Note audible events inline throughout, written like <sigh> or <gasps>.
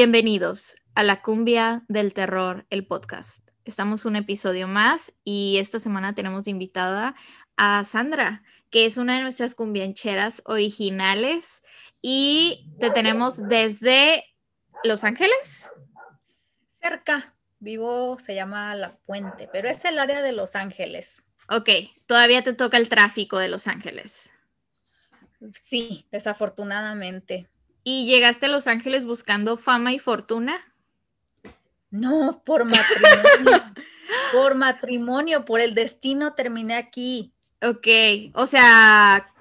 Bienvenidos a la cumbia del terror, el podcast. Estamos un episodio más y esta semana tenemos de invitada a Sandra, que es una de nuestras cumbiancheras originales y te tenemos desde Los Ángeles. Cerca, vivo, se llama La Puente, pero es el área de Los Ángeles. Ok, todavía te toca el tráfico de Los Ángeles. Sí, desafortunadamente. ¿Y llegaste a Los Ángeles buscando fama y fortuna? No, por matrimonio. <laughs> por matrimonio, por el destino terminé aquí. Ok, o sea,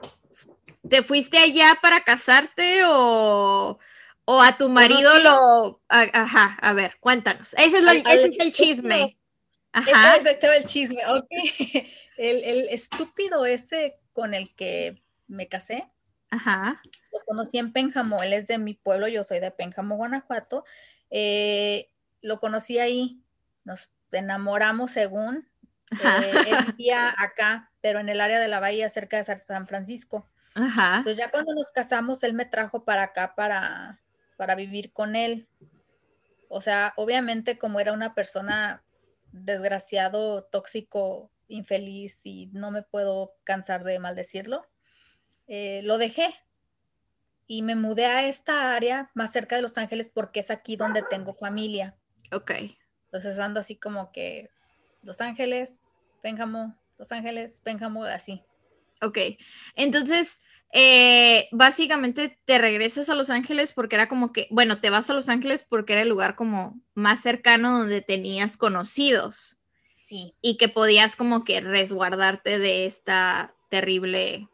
¿te fuiste allá para casarte o, o a tu marido lo... Ajá, a ver, cuéntanos. Ese es, ese es el chisme. Ajá. Ese es el chisme, ok. <laughs> El, el estúpido ese con el que me casé. Ajá. Lo conocí en Pénjamo, él es de mi pueblo, yo soy de Pénjamo, Guanajuato. Eh, lo conocí ahí, nos enamoramos según. Eh, él vivía acá, pero en el área de la bahía, cerca de San Francisco. Ajá. Entonces ya cuando nos casamos, él me trajo para acá para, para vivir con él. O sea, obviamente como era una persona desgraciado, tóxico, infeliz y no me puedo cansar de maldecirlo, eh, lo dejé y me mudé a esta área más cerca de Los Ángeles porque es aquí donde tengo familia. Ok. Entonces ando así como que Los Ángeles, Pénjamo, Los Ángeles, Pénjamo, así. Ok. Entonces, eh, básicamente te regresas a Los Ángeles porque era como que, bueno, te vas a Los Ángeles porque era el lugar como más cercano donde tenías conocidos. Sí. Y que podías como que resguardarte de esta terrible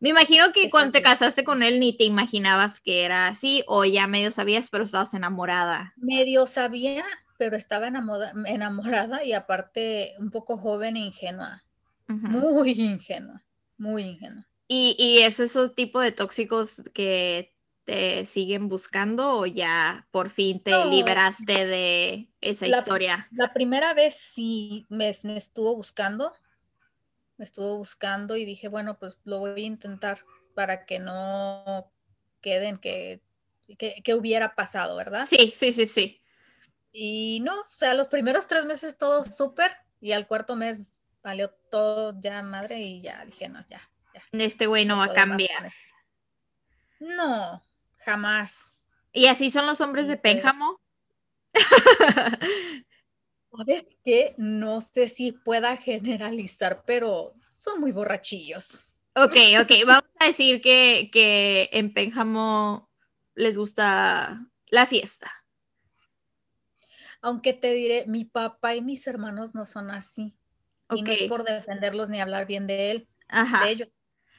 me imagino que cuando te casaste con él ni te imaginabas que era así o ya medio sabías, pero estabas enamorada. Medio sabía, pero estaba enamorada, y aparte un poco joven e ingenua. Muy ingenua, muy ingenua. ¿Y, ¿Y es ese tipo de tóxicos que te siguen buscando o ya por fin te liberaste de esa historia? La primera vez sí me estuvo buscando, me estuvo buscando y dije, bueno, pues lo voy a intentar para que no queden que, que, hubiera pasado, ¿verdad? Sí, sí, sí, sí. Y no, o sea, los primeros tres meses todo súper y al cuarto mes valió todo ya madre y ya dije, no, ya, ya. Este güey no, va a cambiar. No, jamás. ¿Y así son los hombres de Pénjamo? <laughs> ¿Sabes qué? No sé si pueda generalizar, pero son muy borrachillos. Ok, ok, vamos a decir que, que en Pénjamo les gusta la fiesta. Aunque te diré, mi papá y mis hermanos no son así. Y no es por defenderlos ni hablar bien de él, Ajá. de ellos.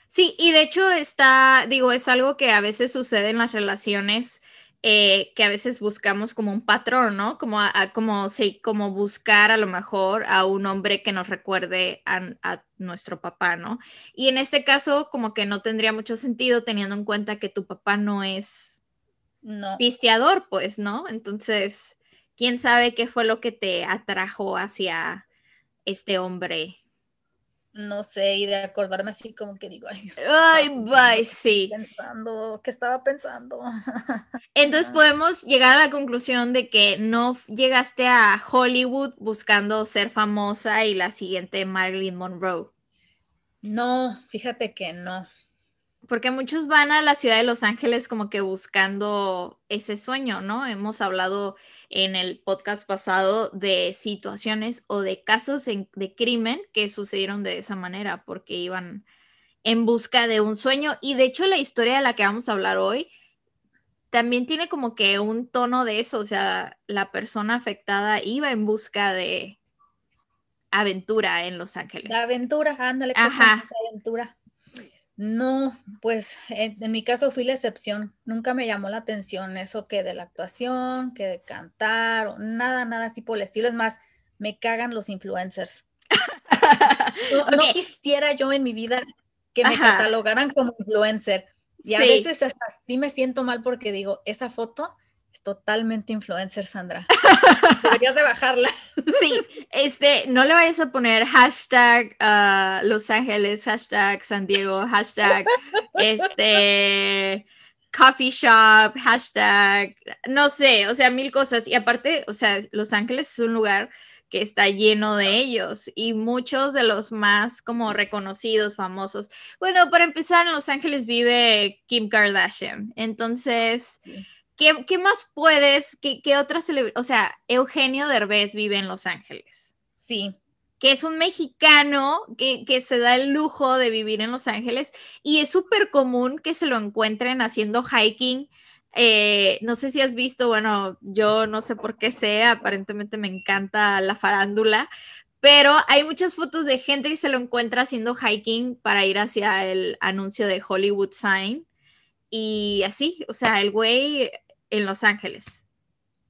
Sí, y de hecho está, digo, es algo que a veces sucede en las relaciones eh, que a veces buscamos como un patrón, ¿no? Como, como, sí, como buscar a lo mejor a un hombre que nos recuerde a, nuestro papá, ¿no? Y en este caso, como que no tendría mucho sentido teniendo en cuenta que tu papá no es no. pisteador, pues, ¿no? Entonces, ¿quién sabe qué fue lo que te atrajo hacia este hombre? No sé, y de acordarme así como que digo, ay, ay bye, sí. Pensando, ¿qué estaba pensando? <laughs> Entonces podemos llegar a la conclusión de que no llegaste a Hollywood buscando ser famosa y la siguiente Marilyn Monroe. No, fíjate que no. Porque muchos van a la ciudad de Los Ángeles como que buscando ese sueño, ¿no? Hemos hablado en el podcast pasado de situaciones o de casos de crimen que sucedieron de esa manera porque iban en busca de un sueño. Y de hecho la historia de la que vamos a hablar hoy también tiene como que un tono de eso, o sea, la persona afectada iba en busca de aventura en Los Ángeles. La aventura, ándale, Ajá. aventura. No, pues en, mi caso fui la excepción. Nunca me llamó la atención eso que de la actuación, que de cantar, o nada, nada así por el estilo. Es más, me cagan los influencers. No, <laughs> quisiera yo en mi vida que me catalogaran como influencer. Y a veces hasta sí me siento mal porque digo, esa foto es totalmente influencer, Sandra. <laughs> Deberías de bajarla. Sí, este, no le vayas a poner hashtag uh, Los Ángeles, hashtag San Diego, hashtag este coffee shop, hashtag, no sé, o sea, mil cosas. Y aparte, o sea, Los Ángeles es un lugar que está lleno de ellos y muchos de los más como reconocidos, famosos. Bueno, para empezar, en Los Ángeles vive Kim Kardashian. Entonces, ¿qué, más puedes? ¿Qué, qué otra celebridad? O sea, Eugenio Derbez vive en Los Ángeles. Sí que es un mexicano que, se da el lujo de vivir en Los Ángeles y es súper común que se lo encuentren haciendo hiking. Eh, no sé si has visto, bueno, yo no sé por qué sé, aparentemente me encanta la farándula, pero hay muchas fotos de gente que se lo encuentra haciendo hiking para ir hacia el anuncio de Hollywood Sign y así, o sea, el güey en Los Ángeles.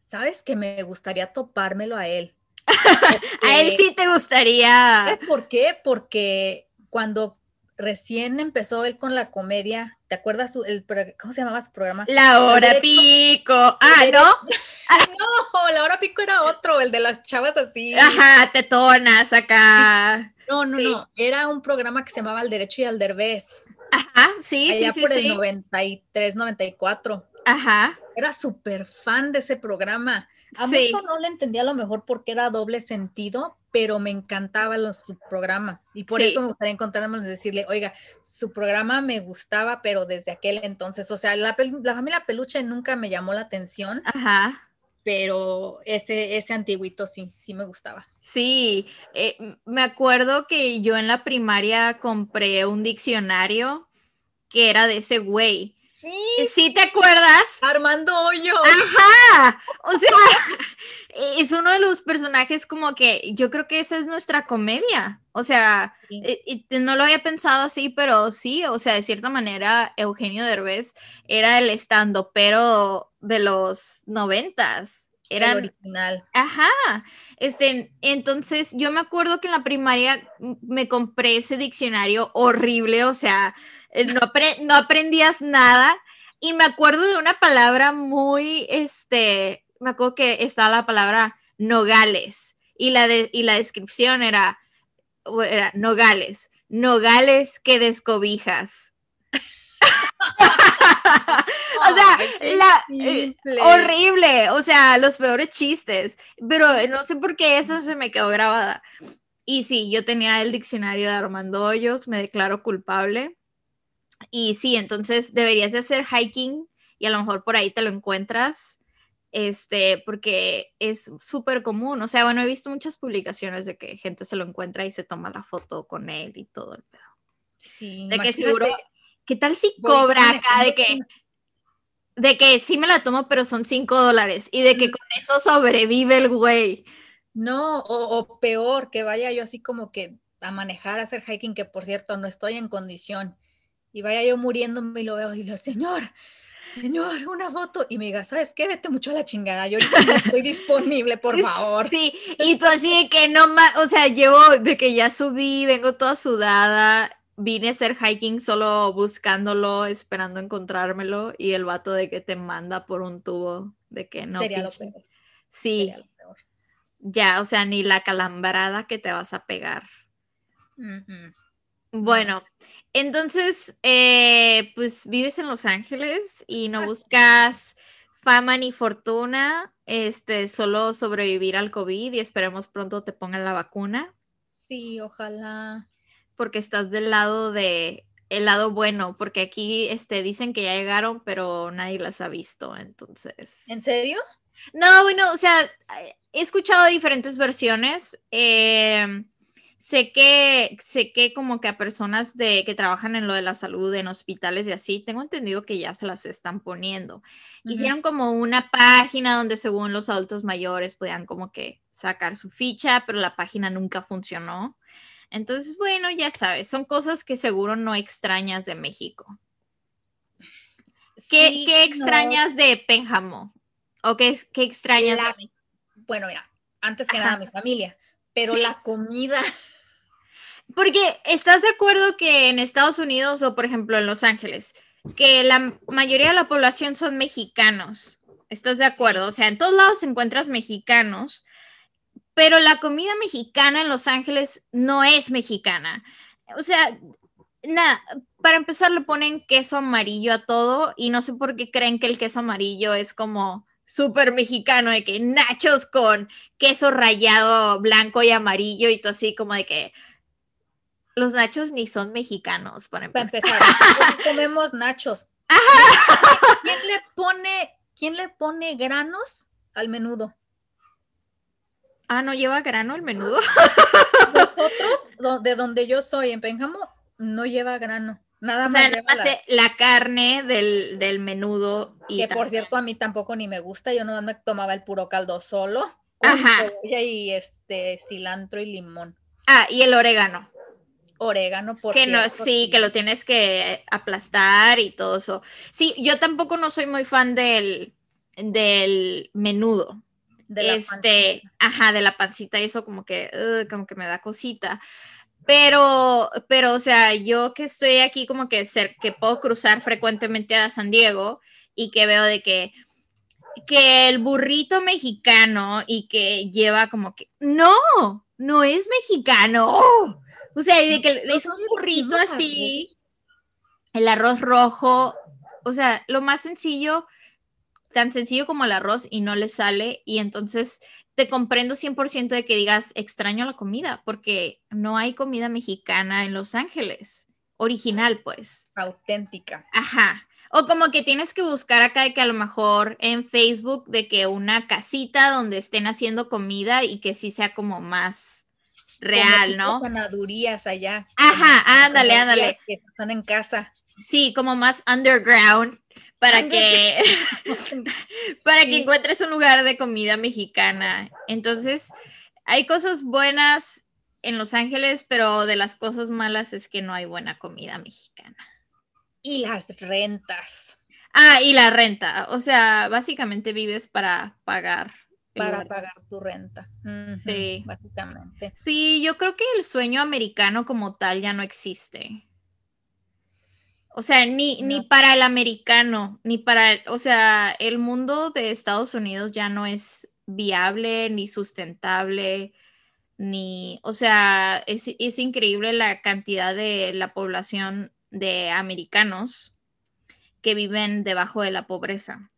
Sabes que me gustaría topármelo a él. <laughs> a él sí te gustaría. ¿Sabes por qué? Porque cuando recién empezó él con la comedia, ¿te acuerdas el, cómo se llamaba su programa? La hora pico. Ah, ¿no? <laughs> no, la hora pico era otro, el de las chavas así. Ajá, tetonas acá. No, no, no, era un programa que se llamaba Al Derecho y al Derbez. Ajá, sí, Allá sí, por sí. el 93, 94. Ajá. Era súper fan de ese programa. A mucho no le entendía a lo mejor porque era doble sentido, pero me encantaba los, su programa. Y por eso me gustaría encontrarnos y decirle, oiga, su programa me gustaba, pero desde aquel entonces, o sea, la, familia Peluche nunca me llamó la atención. Ajá. Pero ese, ese antiguito sí, sí me gustaba. Sí, eh, me acuerdo que yo en la primaria compré un diccionario que era de ese güey Sí. ¿Sí te acuerdas? Armando Hoyo. Ajá. O sea, <laughs> es uno de los personajes como que yo creo que esa es nuestra comedia. O sea, eh, no lo había pensado así, pero sí, o sea, de cierta manera, Eugenio Derbez era el estando, pero de los noventas. Era el original. Ajá. Este, entonces yo me acuerdo que en la primaria me compré ese diccionario horrible, o sea, eh, no, no aprendías nada. Y me acuerdo de una palabra muy, este, me acuerdo que estaba la palabra nogales y la, de, y la descripción era, era nogales, nogales que descobijas. <laughs> o sea, la, eh, horrible, o sea, los peores chistes, pero no sé por qué eso se me quedó grabada. Y sí, yo tenía el diccionario de Armando Hoyos, me declaro culpable. Y sí, entonces deberías de hacer hiking y a lo mejor por ahí te lo encuentras, este, porque es súper común. O sea, bueno, he visto muchas publicaciones de que gente se lo encuentra y se toma la foto con él y todo el pedo. Sí. De que seguro, ¿qué tal si cobra acá de que, de que sí me la tomo, pero son cinco dólares y de que con eso sobrevive el güey? No, o, o peor, que vaya yo así como que a manejar, a hacer hiking, que por cierto no estoy en condición y vaya yo muriéndome y lo veo y le digo, señor, señor, una foto. Y me diga, ¿sabes qué? Vete mucho a la chingada, yo no estoy disponible, por <laughs> favor. Sí, y tú así de que no más, o sea, llevo de que ya subí, vengo toda sudada, vine a hacer hiking solo buscándolo, esperando encontrármelo, y el vato de que te manda por un tubo, de que no. Sería lo peor. Sí. Ya, o sea, ni la calambrada que te vas a pegar. Bueno, entonces, eh, pues vives en Los Ángeles y no buscas fama ni fortuna, este, solo sobrevivir al COVID y esperemos pronto te pongan la vacuna. Sí, ojalá. Porque estás del lado de el lado bueno, porque aquí este, dicen que ya llegaron, pero nadie las ha visto, entonces. ¿En serio? No, bueno, o sea, he escuchado diferentes versiones. Eh, sé que, sé que como que a personas de, que trabajan en lo de la salud, en hospitales y así, tengo entendido que ya se las están poniendo. Hicieron como una página donde según los adultos mayores podían como que sacar su ficha, pero la página nunca funcionó. Entonces, bueno, ya sabes, son cosas que seguro no extrañas de México. ¿Qué, extrañas de Pénjamo? ¿O qué, qué extrañas de Bueno, mira, antes que nada mi familia, pero la comida <laughs> porque estás de acuerdo que en Estados Unidos o por ejemplo en Los Ángeles, que la mayoría de la población son mexicanos. ¿Estás de acuerdo? O sea, en todos lados encuentras mexicanos, pero la comida mexicana en Los Ángeles no es mexicana. O sea, nada, para empezar le ponen queso amarillo a todo y no sé por qué creen que el queso amarillo es como súper mexicano, de que nachos con queso rallado blanco y amarillo y todo así como de que los nachos ni son mexicanos, para empezar. Para empezar, <laughs> comemos nachos. ¿Quién le pone, quién le pone granos al menudo? Ah, ¿no lleva grano el menudo? Nosotros, <laughs> de donde yo soy, en Pénjamo, no lleva grano. Nada más. la... carne del, menudo. Y que por cierto, a mí tampoco ni me gusta. Yo no me tomaba el puro caldo solo. Con cebolla y este cilantro y limón. Ah, y el orégano. Orégano, por que no, sí, que lo tienes que aplastar y todo eso. Sí, yo tampoco no soy muy fan del, del menudo. De este, ajá, de la pancita, y eso como que, como que me da cosita. Pero, pero, o sea, yo que estoy aquí como que ser, que puedo cruzar frecuentemente a San Diego y que veo de que, que el burrito mexicano y que lleva como que, no, no es mexicano. O sea, de que es un burrito así, el arroz rojo, o sea, lo más sencillo, tan sencillo como el arroz y no le sale y entonces te comprendo 100% de que digas extraño la comida, porque no hay comida mexicana en Los Ángeles, original pues. Auténtica. Ajá. O como que tienes que buscar acá de que a lo mejor en Facebook de que una casita donde estén haciendo comida y que sí sea como más real, ¿no? Sanadurías allá. Ajá, ándale, ándale. Que son en casa. Sí, como más underground <laughs> <laughs> para que, para que encuentres un lugar de comida mexicana. Entonces, hay cosas buenas en Los Ángeles, pero de las cosas malas es que no hay buena comida mexicana. Y las rentas. Ah, y la renta. O sea, básicamente vives para pagar. Para pagar tu renta. sí. Básicamente. Sí, yo creo que el sueño americano como tal ya no existe. O sea, ni, ni para el americano, ni para, el, o sea, el mundo de Estados Unidos ya no es viable, ni sustentable, ni, o sea, es, increíble la cantidad de la población de americanos que viven debajo de la pobreza.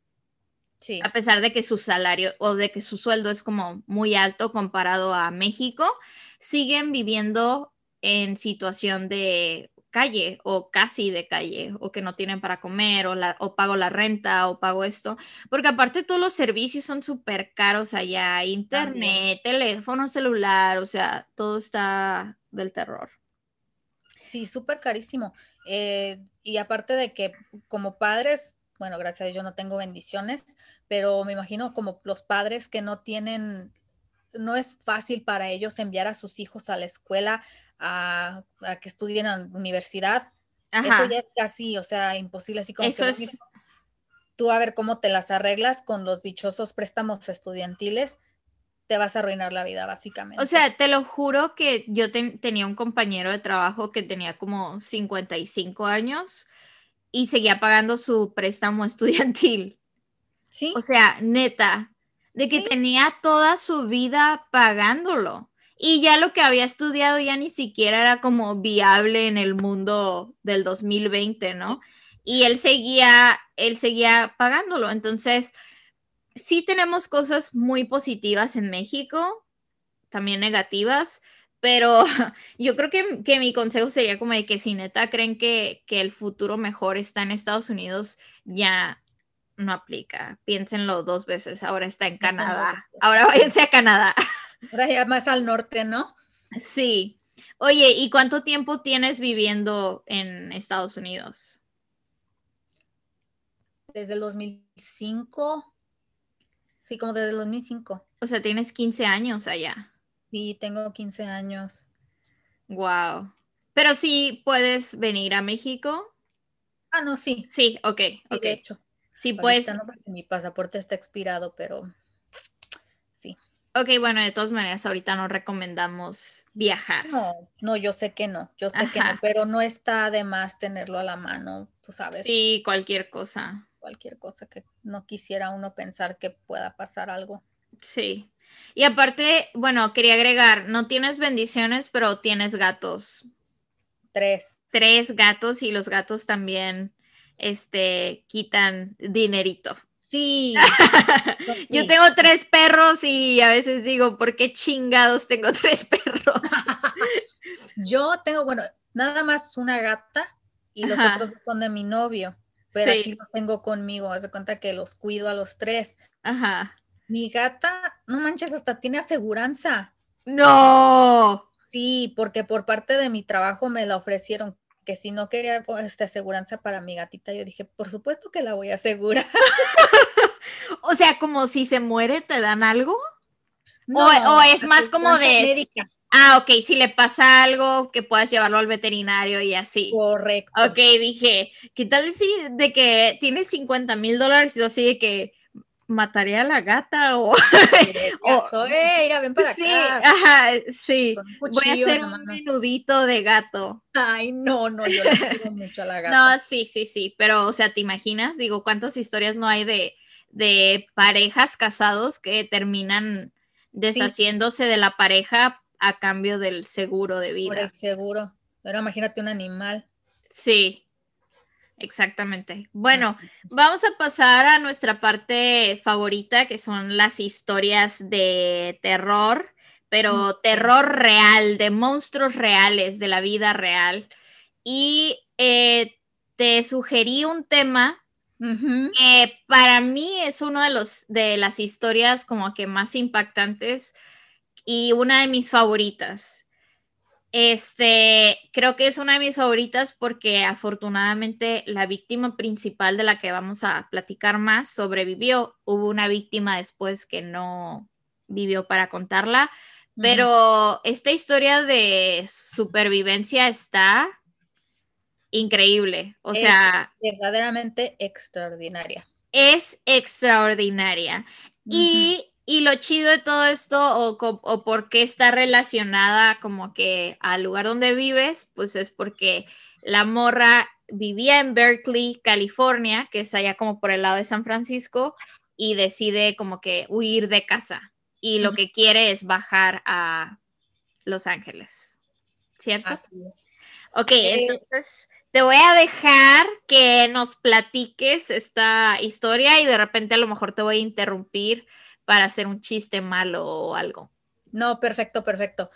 Sí. A pesar de que su salario o de que su sueldo es como muy alto comparado a México, siguen viviendo en situación de calle o casi de calle o que no tienen para comer o, la, o pago la renta o pago esto, porque aparte todos los servicios son súper caros allá, internet, teléfono celular, o sea, todo está del terror. Sí, súper carísimo. Eh, y aparte de que como padres, bueno, gracias a Dios yo no tengo bendiciones, pero me imagino como los padres que no tienen no es fácil para ellos enviar a sus hijos a la escuela a, que estudien en la universidad. Eso ya es casi, o sea, imposible, así como Eso es... tú a ver cómo te las arreglas con los dichosos préstamos estudiantiles, te vas a arruinar la vida, básicamente. O sea, te lo juro que yo tenía un compañero de trabajo que tenía como 55 años y seguía pagando su préstamo <laughs> estudiantil. Sí. O sea, neta, de que tenía toda su vida pagándolo. Y ya lo que había estudiado ya ni siquiera era como viable en el mundo del 2020, ¿no? Y él seguía, él seguía pagándolo. Entonces, sí tenemos cosas muy positivas en México, también negativas, pero <laughs> yo creo que, que, mi consejo sería como de que si neta creen que, que el futuro mejor está en Estados Unidos, ya no aplica. Piénsenlo dos veces. Ahora está en Canadá. Ahora váyanse a Canadá. <laughs> Ahora ya más al norte, ¿no? Sí. Oye, ¿y cuánto tiempo tienes viviendo en Estados Unidos? Desde el 2005. Sí, como desde el 2005. O sea, tienes 15 años allá. Sí, tengo 15 años. Wow. Pero sí puedes venir a México. Ah, no, sí. Sí, ok, sí, De hecho. Sí, pues. mi pasaporte está expirado, pero sí. Ok, bueno, de todas maneras, ahorita no recomendamos viajar. No, no, yo sé que no, yo sé que no, pero no está de más tenerlo a la mano, tú sabes. Sí, cualquier cosa. Cualquier cosa que no quisiera uno pensar que pueda pasar algo. Sí. Y aparte, bueno, quería agregar, no tienes bendiciones, pero tienes gatos. Tres. tres gatos y los gatos también este, quitan dinerito. Sí. <laughs> Yo tengo tres perros y a veces digo, ¿por qué chingados tengo <laughs> tres perros? <laughs> Yo tengo, bueno, nada más una gata y los otros son de mi novio, pero aquí los tengo conmigo. Haz de cuenta que los cuido a los tres. Ajá. Mi gata, no manches, hasta tiene aseguranza. No. Sí, porque por parte de mi trabajo me la ofrecieron que si no quería esta aseguranza para mi gatita, yo dije, por supuesto que la voy a asegurar. <laughs> o sea, como si se muere, ¿te dan algo? o, es más como de... Ah, ok, si le pasa algo, que puedas llevarlo al veterinario y así. Correcto. Ok, dije, ¿qué tal si de que tienes 50 mil dólares y así de que mataría a la gata o... <laughs> <laughs> o mira, ven para sí, acá. Ajá, sí, voy a hacer un menudito de gato. Ay, no, no, yo le quiero mucho a la <laughs> gata. No, sí, sí, sí, pero, o sea, ¿te imaginas? Digo, ¿cuántas historias no hay de, de parejas casados que terminan deshaciéndose de la pareja a cambio del seguro de vida? Por el seguro. Pero imagínate un animal. Sí, Exactamente. Bueno, vamos a pasar a nuestra parte favorita, que son las historias de terror, pero terror real, de monstruos reales, de la vida real. Y eh, te sugerí un tema que para mí es uno de los de las historias como que más impactantes y una de mis favoritas. Este, creo que es una de mis favoritas porque afortunadamente la víctima principal de la que vamos a platicar más sobrevivió. Hubo una víctima después que no vivió para contarla, pero esta historia de supervivencia está increíble. O sea, verdaderamente extraordinaria. Es extraordinaria. Y y lo chido de todo esto, o, o, por qué está relacionada como que al lugar donde vives, pues es porque la morra vivía en Berkeley, California, que es allá como por el lado de San Francisco, y decide como que huir de casa. Y lo que quiere es bajar a Los Ángeles. ¿Cierto? Así es. Ok, eh, entonces te voy a dejar que nos platiques esta historia y de repente a lo mejor te voy a interrumpir para hacer un chiste malo o algo. No, perfecto, perfecto.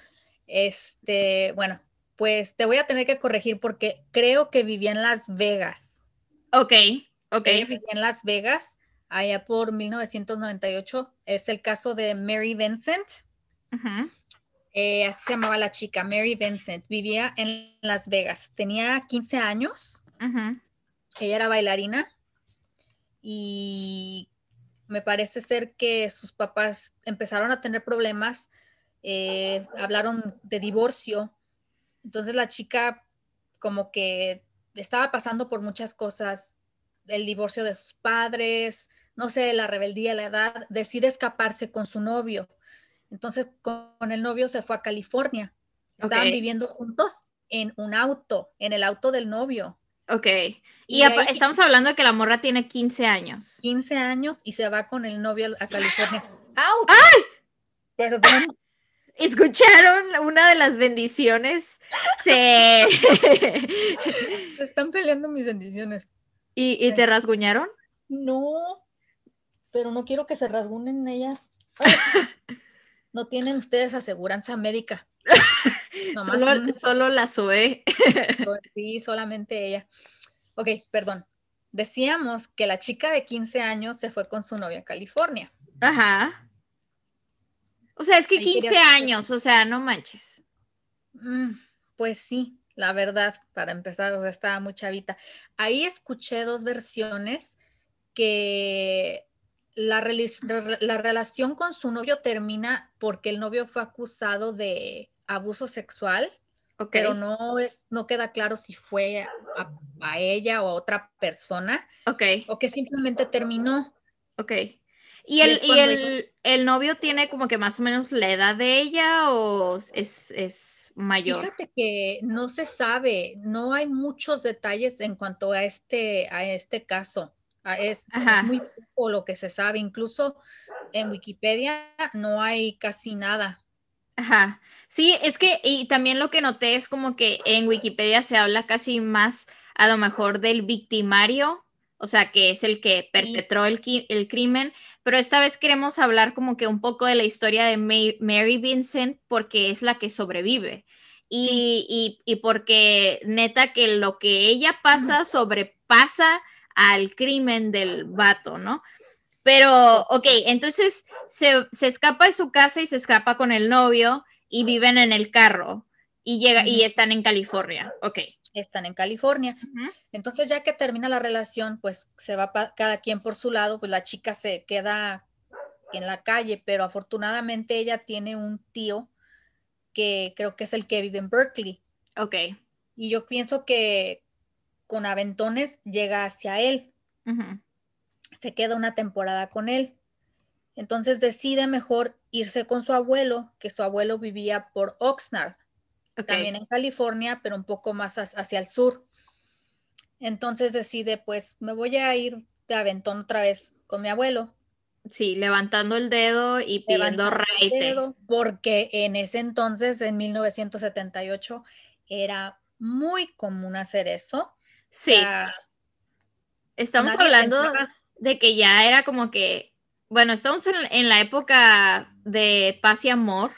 Este, bueno, pues te voy a tener que corregir porque creo que vivía en Las Vegas. Ok, ok. vivía en Las Vegas, allá por 1998. Es el caso de Mary Vincent. Eh, así se llamaba la chica, Mary Vincent. Vivía en Las Vegas. Tenía 15 años. Ella era bailarina. Y me parece ser que sus papás empezaron a tener problemas, eh, hablaron de divorcio, entonces la chica como que estaba pasando por muchas cosas, el divorcio de sus padres, no sé, la rebeldía, la edad, decide escaparse con su novio. Entonces con el novio se fue a California. Estaban viviendo juntos en un auto, en el auto del novio. Ok. Y, estamos hablando de que la morra tiene 15 años. 15 años y se va con el novio a California. ¡Ay! Perdón. ¿Escucharon una de las bendiciones? <laughs> Se... están peleando mis bendiciones. ¿Y, te rasguñaron? No, pero no quiero que se rasgunen ellas. <laughs> no tienen ustedes aseguranza médica. <laughs> solo, solo, la SOE. sí, solamente ella. Ok, perdón. Decíamos que la chica de 15 años se fue con su novia a California. Ajá. O sea, es que 15 años, o sea, no manches. Mm, pues sí, la verdad, para empezar, o sea, estaba muy chavita. Ahí escuché dos versiones que la, la, relación con su novio termina porque el novio fue acusado de abuso sexual, pero no, es, no queda claro si fue a, ella o a otra persona. O que simplemente terminó. Ok. ¿Y, el, y el, el, novio tiene como que más o menos la edad de ella o es, es mayor? Fíjate que no se sabe, no hay muchos detalles en cuanto a este, a este caso. Es, es, muy poco lo que se sabe, incluso en Wikipedia no hay casi nada Ajá. Sí, es que, y también lo que noté es como que en Wikipedia se habla casi más a lo mejor del victimario, o sea, que es el que perpetró el, el, crimen, pero esta vez queremos hablar como que un poco de la historia de Mary Vincent porque es la que sobrevive. Y, y, porque neta que lo que ella pasa sobrepasa al crimen del vato, ¿no? Pero, ok, entonces se, se, escapa de su casa y se escapa con el novio y viven en el carro y llega y están en California, ok. Están en California. Entonces ya que termina la relación, pues se va cada quien por su lado, pues la chica se queda en la calle, pero afortunadamente ella tiene un tío que creo que es el que vive en Berkeley. Ok. Y yo pienso que con aventones llega hacia él. Se queda una temporada con él. Entonces decide mejor irse con su abuelo, que su abuelo vivía por Oxnard, también en California, pero un poco más hacia el sur. Entonces decide, pues me voy a ir de aventón otra vez con mi abuelo. Sí, levantando el dedo y pidiendo raite. Porque en ese entonces, en 1978, era muy común hacer eso. Sí. Estamos hablando de que ya era como que, bueno, estamos en, la época de paz y amor,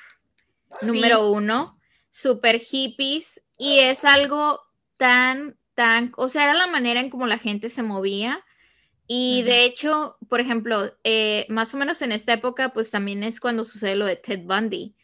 número uno, super hippies, y es algo tan, tan, o sea, era la manera en cómo la gente se movía y de hecho, por ejemplo, eh, más o menos en esta época, pues también es cuando sucede lo de Ted Bundy.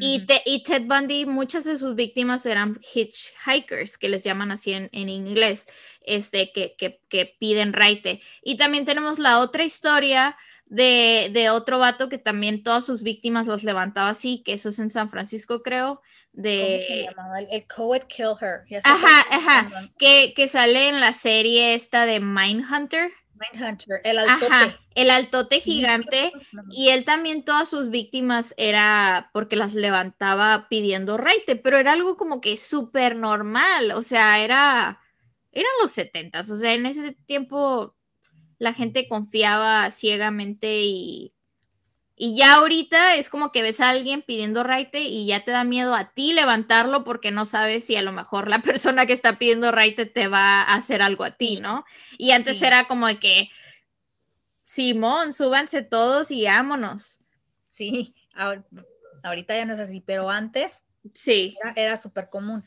Y, Ted Bundy, muchas de sus víctimas eran hitchhikers, que les llaman así en, inglés, este, que, que, piden raite. Y también tenemos la otra historia de, de, otro vato que también todas sus víctimas los levantaba así, que eso es en San Francisco, creo, de... El, el Coed Kill Her. Ajá, ajá, que, que, sale en la serie esta de Mindhunter. Mindhunter, el altote. Ajá, el altote gigante. Y él también, todas sus víctimas era porque las levantaba pidiendo raite, pero era algo como que súper normal, o sea, era... Eran los setentas, o sea, en ese tiempo la gente confiaba ciegamente y, y ya ahorita es como que ves a alguien pidiendo raite y ya te da miedo a ti levantarlo porque no sabes si a lo mejor la <laughs> persona que está pidiendo raite te va a hacer algo a ti, ¿no? Y antes era como de que, Simón, súbanse todos y vámonos. Sí, ahorita ya no es así, pero antes sí. era, era súper común.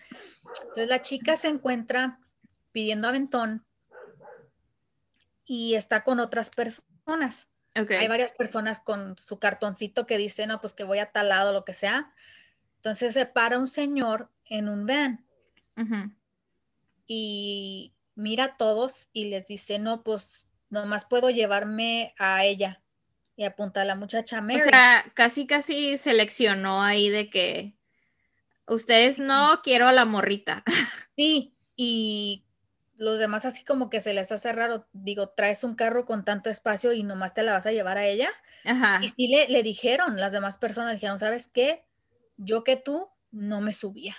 Entonces la chica se encuentra pidiendo aventón y está con otras personas. Hay varias personas con su cartoncito que dicen, no, pues que voy a tal lado, lo que sea. Entonces se para un señor en un van y mira a todos y les dice, no, pues nomás puedo llevarme a ella. Y apunta a la muchacha Mary. O sea, casi, casi seleccionó ahí de que ustedes no quiero a la morrita. <laughs> Sí, y los demás así como que se les hace raro, digo, traes un carro con tanto espacio y nomás te la vas a llevar a ella. Ajá. Y sí le, le dijeron, las demás personas dijeron, ¿sabes qué? Yo que tú no me subía.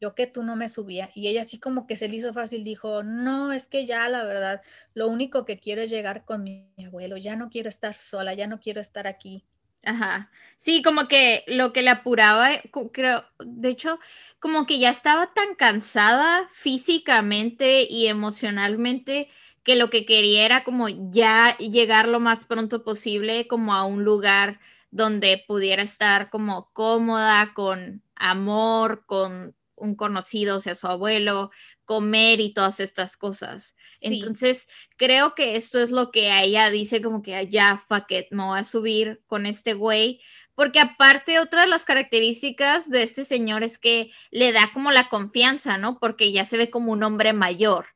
Yo que tú no me subía. Y ella así como que se le hizo fácil, dijo, no, es que ya la verdad, lo único que quiero es llegar con mi abuelo, ya no quiero estar sola, ya no quiero estar aquí. Ajá. Sí, como que lo que le apuraba, eh, creo, de hecho, como que ya estaba tan cansada físicamente y emocionalmente que lo que quería era como ya llegar lo más pronto posible como a un lugar donde pudiera estar como cómoda, con amor, con un conocido, o sea, su abuelo, comer y todas estas cosas. Entonces, creo que esto es lo que a ella dice como que ya, fuck it, me voy a subir con este güey. Porque aparte, otra de las características de este señor es que le da como la confianza, ¿no? Porque ya se ve como un hombre mayor.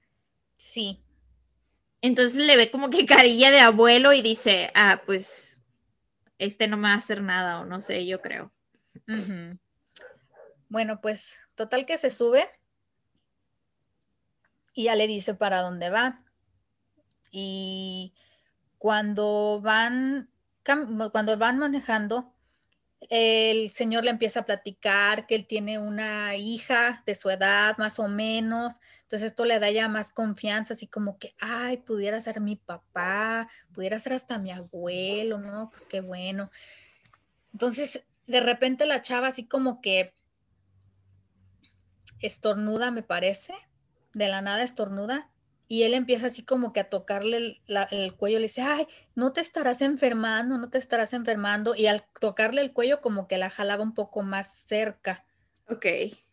Sí. Entonces le ve como que carilla de abuelo y dice, ah, pues este no me va a hacer nada o no sé, yo creo. Bueno, pues total que se sube y ya le dice para dónde va. Y cuando van, cuando van manejando, el señor le empieza a platicar que él tiene una hija de su edad, más o menos. Entonces esto le da ya más confianza, así como que, ay, pudiera ser mi papá, pudiera ser hasta mi abuelo, ¿no? Pues qué bueno. Entonces de repente la chava así como que estornuda, me parece, de la nada estornuda, y él empieza así como que a tocarle el, cuello, le dice, ay, no te estarás enfermando, no te estarás enfermando, y al tocarle el cuello como que la jalaba un poco más cerca. Ok.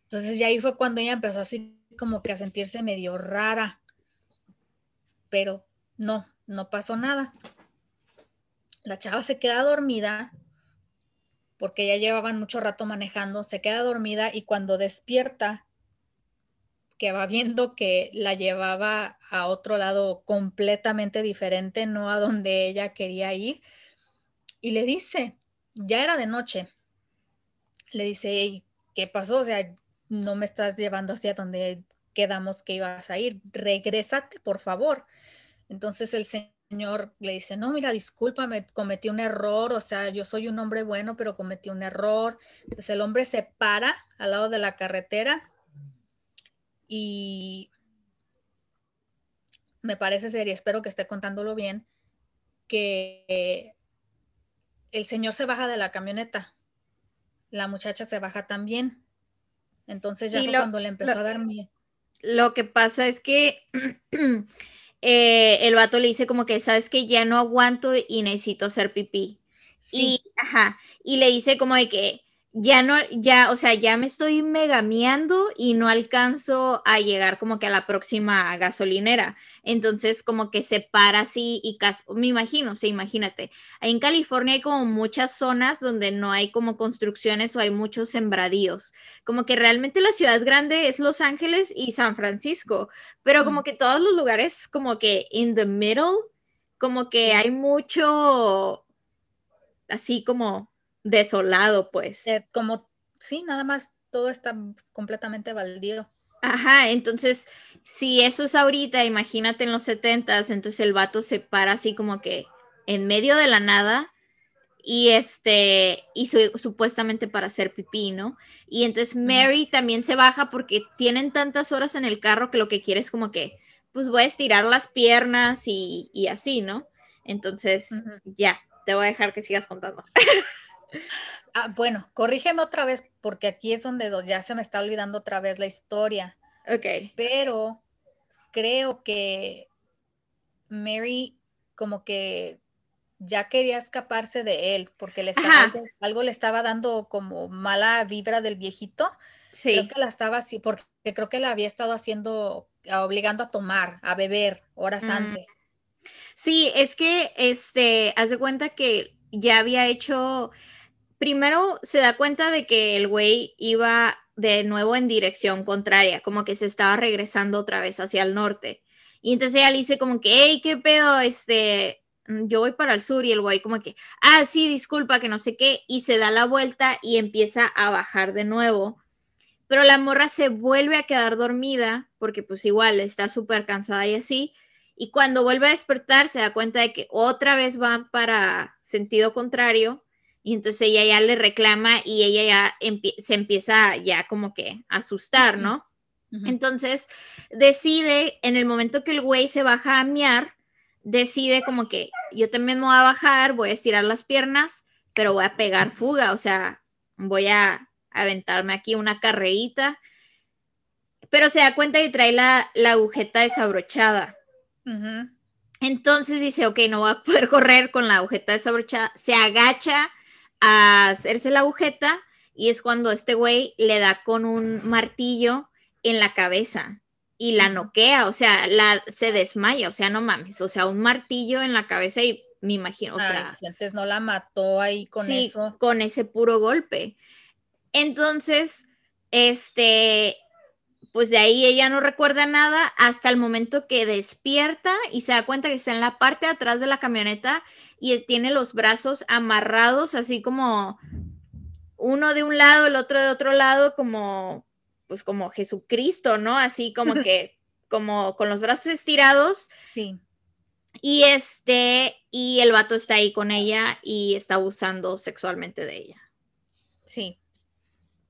Entonces ya ahí fue cuando ella empezó así como que a sentirse medio rara, pero no, no pasó nada. La chava se queda dormida porque ya llevaban mucho rato manejando, se queda dormida y cuando despierta que va viendo que la llevaba a otro lado completamente diferente, no a donde ella quería ir. Y le dice, ya era de noche, le dice, ¿qué pasó? O sea, no me estás llevando hacia donde quedamos que ibas a ir, regrésate, por favor. Entonces el señor le dice, no, mira, discúlpame, cometí un error, o sea, yo soy un hombre bueno, pero cometí un error. Entonces el hombre se para al lado de la carretera y me parece ser, y espero que esté contándolo bien, que el señor se baja de la camioneta, la muchacha se baja también. Entonces ya cuando le empezó a dar miedo. Lo que pasa es que <clears throat> eh, el vato le dice como que, sabes que ya no aguanto y necesito hacer pipí. Y, ajá, y le dice como de que, ya no, ya, o sea, ya me estoy megameando y no alcanzo a llegar como que a la próxima gasolinera. Entonces, como que se para así y me imagino, o imagínate. En California hay como muchas zonas donde no hay como construcciones o hay muchos sembradíos. Como que realmente la ciudad grande es Los Ángeles y San Francisco, pero como que todos los lugares como que in the middle, como que hay mucho así como desolado, pues. Eh, como, sí, nada más todo está completamente baldío. Ajá, entonces, si eso es ahorita, imagínate en los setentas, entonces el vato se para así como que en medio de la nada y este, y supuestamente para hacer pipí, ¿no? Y entonces Mary también se baja porque tienen tantas horas en el carro que lo que quiere es como que, pues voy a estirar las piernas y, así, ¿no? Entonces, ya, te voy a dejar que sigas contando. <laughs> Ah, bueno, corrígeme otra vez porque aquí es donde ya se me está olvidando otra vez la historia. Ok. Pero creo que Mary como que ya quería escaparse de él porque le estaba, algo, le estaba dando como mala vibra del viejito. Sí. Creo que la estaba así, porque creo que la había estado haciendo, obligando a tomar, a beber horas mm. antes. Sí, es que, este, haz de cuenta que ya había hecho, primero se da cuenta de que el güey iba de nuevo en dirección contraria, como que se estaba regresando otra vez hacia el norte. Y entonces ella le dice como que, hey, ¿qué pedo? Este, mm, yo voy para el sur y el güey como que, ah, sí, disculpa, que no sé qué, y se da la vuelta y empieza a bajar de nuevo. Pero la morra se vuelve a quedar dormida porque pues igual está súper cansada y así. Y cuando vuelve a despertar se da cuenta de que otra vez va para sentido contrario y entonces ella ya le reclama y ella ya se empieza ya como que a asustar, ¿no? Entonces decide, en el momento que el güey se baja a miar, decide como que yo también me voy a bajar, voy a estirar las piernas, pero voy a pegar fuga, o sea, voy a aventarme aquí una carrerita. Pero se da cuenta y trae la, agujeta desabrochada. Entonces dice, ok, no va a poder correr con la agujeta desabrochada. Se agacha a hacerse la agujeta y es cuando este güey le da con un martillo en la cabeza y la noquea, o sea, la, se desmaya, o sea, no mames, o sea, un martillo en la cabeza y me imagino, o sea. Si antes no la mató ahí con sí, eso. Con ese puro golpe. Entonces, este, pues de ahí ella no recuerda nada hasta el momento que despierta y se da cuenta que está en la parte de atrás de la camioneta y tiene los brazos amarrados así como uno de un lado, el otro de otro lado, como pues como Jesucristo, ¿no? Así como <laughs> que como con los brazos estirados. Sí. Y este, y el vato está ahí con ella y está abusando sexualmente de ella. Sí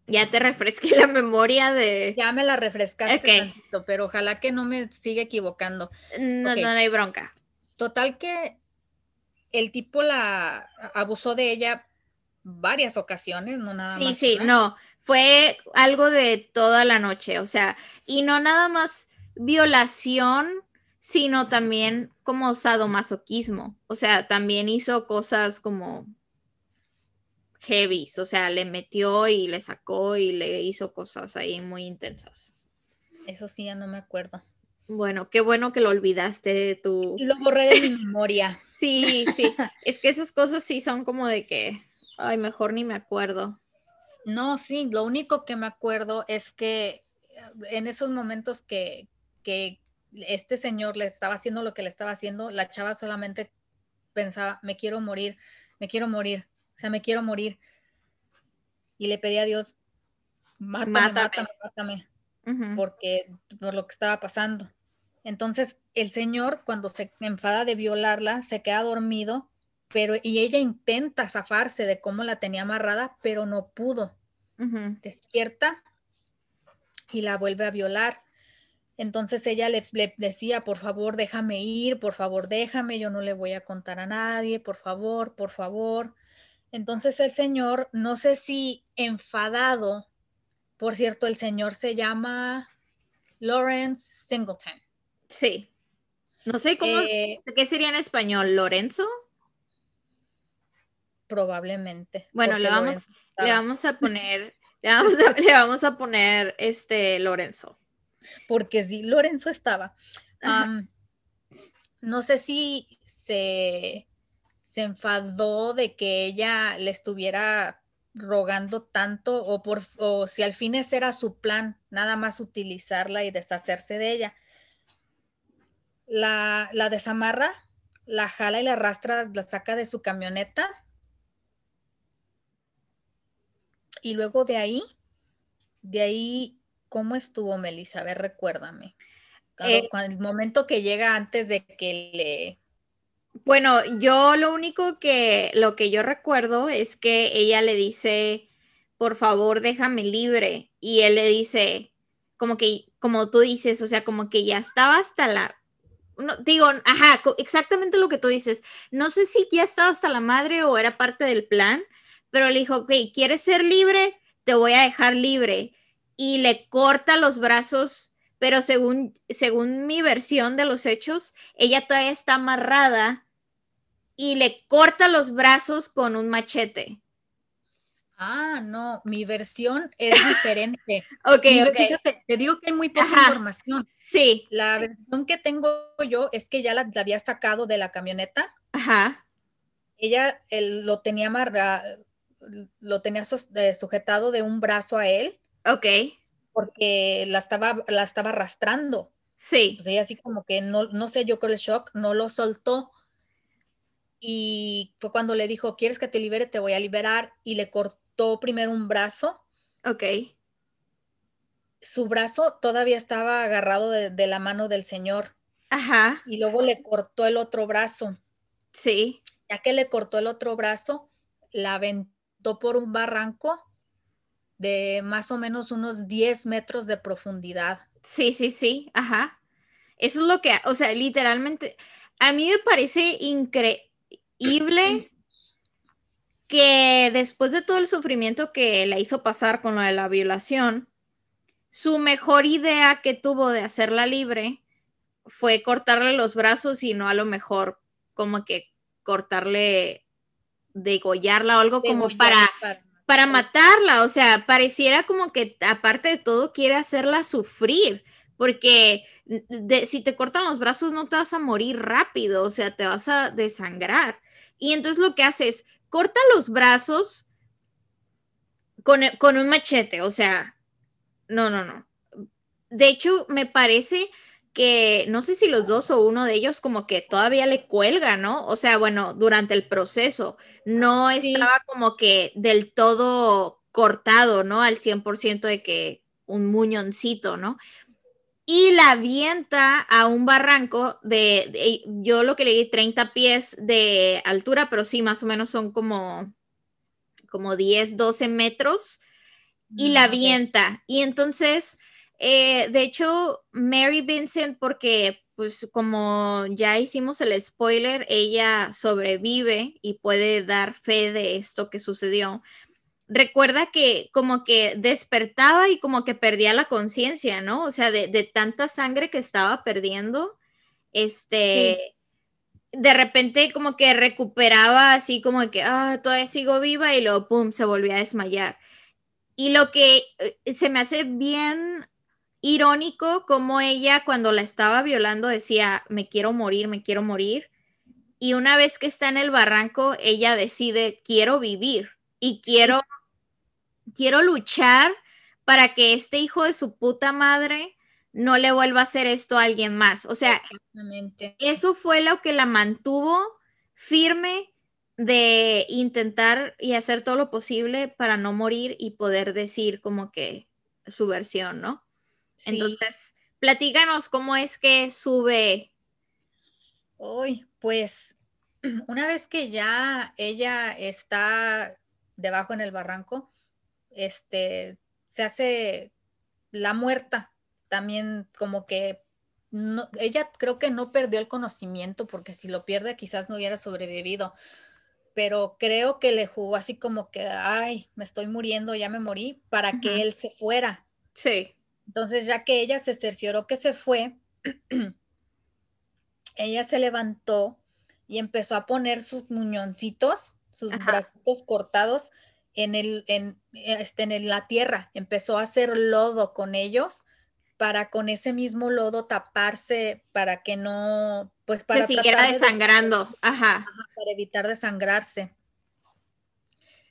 ya te refresqué la memoria de. Ya me la refrescaste pero ojalá que no me siga equivocando. No, no, hay bronca. Total que el tipo la abusó de ella varias ocasiones, no nada sí, más. Sí, sí, no, fue algo de toda la noche, o sea, y no nada más violación, sino también como sadomasoquismo, o sea, también hizo cosas como heavy, o sea, le metió y le sacó y le hizo cosas ahí muy intensas. Eso sí, ya no me acuerdo. Bueno, qué bueno que lo olvidaste de tu... Lo borré de mi memoria. <laughs> sí, sí, es que esas cosas sí son como de que, ay, mejor ni me acuerdo. No, sí, lo único que me acuerdo es que eh, en esos momentos que, que este señor le estaba haciendo lo que le estaba haciendo, la chava solamente pensaba, me quiero morir, me quiero morir, o sea, me quiero morir. Y le pedí a Dios, mátame, mátame, mátame, porque por lo que estaba pasando. Entonces, el señor, cuando se enfada de violarla, se queda dormido, pero y ella intenta zafarse de cómo la tenía amarrada, pero no pudo. Despierta y la vuelve a violar. Entonces ella le, le, decía, por favor, déjame ir, por favor, déjame, yo no le voy a contar a nadie, por favor, por favor. Entonces el señor, no sé si enfadado, por cierto, el señor se llama Lawrence Singleton. Sí. No sé cómo, eh, ¿qué sería en español? ¿Lorenzo? Probablemente. Bueno, le vamos, le vamos a poner, <laughs> le vamos a, le vamos a poner este Lorenzo. Porque sí, Lorenzo estaba. no sé si se, se enfadó de que ella le estuviera rogando tanto o, por, o si al fin ese era su plan, nada más utilizarla y deshacerse de ella. La, la desamarra, la jala y la arrastra, la saca de su camioneta y luego de ahí, de ahí, ¿cómo estuvo Melissa? A ver, recuérdame. Eh, el momento que llega antes de que le bueno, yo lo único que, lo que yo recuerdo es que ella le dice, por favor, déjame libre. Y él le dice, como que, como tú dices, o sea, como que ya estaba hasta la, digo, ajá, exactamente lo que tú dices. No sé si ya estaba hasta la madre o era parte del plan, pero le dijo, ok, ¿quieres ser libre? Te voy a dejar libre. Y le corta los brazos, pero según, según mi versión de los hechos, ella todavía está amarrada y le corta los brazos con un machete. Ah, no, mi versión es diferente. <laughs> ok, ok. te digo que hay muy poca información. Sí. La versión que tengo yo es que ya la, había sacado de la camioneta. Ajá. Ella lo tenía amarrado, lo tenía eh, sujetado de un brazo a él. Ok. Porque la estaba, la estaba arrastrando. Sí. ella así como que no, no sé, yo con el shock, no lo soltó. Y fue cuando le dijo, ¿quieres que te libere? Te voy a liberar. Y le cortó primero un brazo. Ok. Su brazo todavía estaba agarrado de, de la mano del señor. Ajá. Y luego le cortó el otro brazo. Sí. Ya que le cortó el otro brazo, la aventó por un barranco de más o menos unos 10 metros de profundidad. Sí, sí, sí, ajá. Eso es lo que, o sea, literalmente, a mí me parece increíble <clears throat> que después de todo el sufrimiento que la hizo pasar con lo de la violación, su mejor idea que tuvo de hacerla libre fue cortarle los brazos y no a lo mejor como que cortarle degollarla o algo como para, para, matarla. O sea, pareciera como que aparte de todo quiere hacerla sufrir, porque si te cortan los brazos no te vas a morir rápido, o sea, te vas a desangrar. Y entonces lo que hace es corta los brazos con, con un machete, o sea, no, no, no. De hecho, me parece que no sé si los dos o uno de ellos como que todavía le cuelga, ¿no? O sea, bueno, durante el proceso no estaba como que del todo cortado, ¿no? Al 100% de que un muñoncito, ¿no? Y la avienta a un barranco de, yo lo que leí, 30 pies de altura, pero sí, más o menos son como, como 10, 12 metros, y la mm, avienta. Y entonces eh, de hecho, Mary Vincent, porque pues como ya hicimos el spoiler, ella sobrevive y puede dar fe de esto que sucedió. Recuerda que como que despertaba y como que perdía la conciencia, ¿no? O sea, de, tanta sangre que estaba perdiendo, este, de repente como que recuperaba así como que, ah, todavía sigo viva y luego, ¡pum!, se volvía a desmayar. Y lo que eh, se me hace bien irónico como ella cuando la estaba violando decía, me quiero morir, me quiero morir. Y una vez que está en el barranco, ella decide, quiero vivir y quiero, quiero luchar para que este hijo de su puta madre no le vuelva a hacer esto a alguien más. O sea, eso fue lo que la mantuvo firme de intentar y hacer todo lo posible para no morir y poder decir como que su versión, ¿no? Entonces, platícanos cómo es que sube. Hoy, pues, <clears throat> una vez que ya ella está debajo en el barranco, este, se hace la muerta. También como que no, ella creo que no perdió el conocimiento porque si lo pierde quizás no hubiera sobrevivido, pero creo que le jugó así como que, ay, me estoy muriendo, ya me morí, para que él se fuera. Sí. Entonces, ya que ella se cercioró que se fue, <clears throat> ella se levantó y empezó a poner sus muñoncitos, sus bracitos cortados en, el, en, este, en la tierra. Empezó a hacer lodo con ellos para con ese mismo lodo taparse para que no, pues para se siguiera desangrando, Ajá. para evitar desangrarse.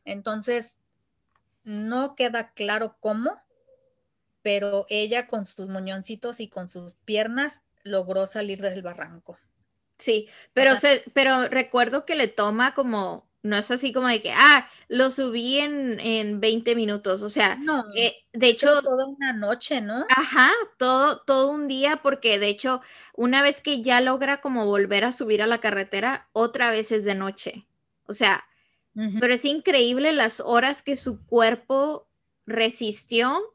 Entonces, no queda claro cómo, pero ella con sus moñoncitos y con sus piernas logró salir del barranco. Sí, pero, pero recuerdo que le toma como, no es así como de que, ah, lo subí en, en 20 minutos, o sea, no, eh, de hecho... Toda una noche, ¿no? Ajá, todo, todo un día, porque de hecho, una vez que ya logra como volver a subir a la carretera, otra vez es de noche, o sea, pero es increíble las horas que su cuerpo resistió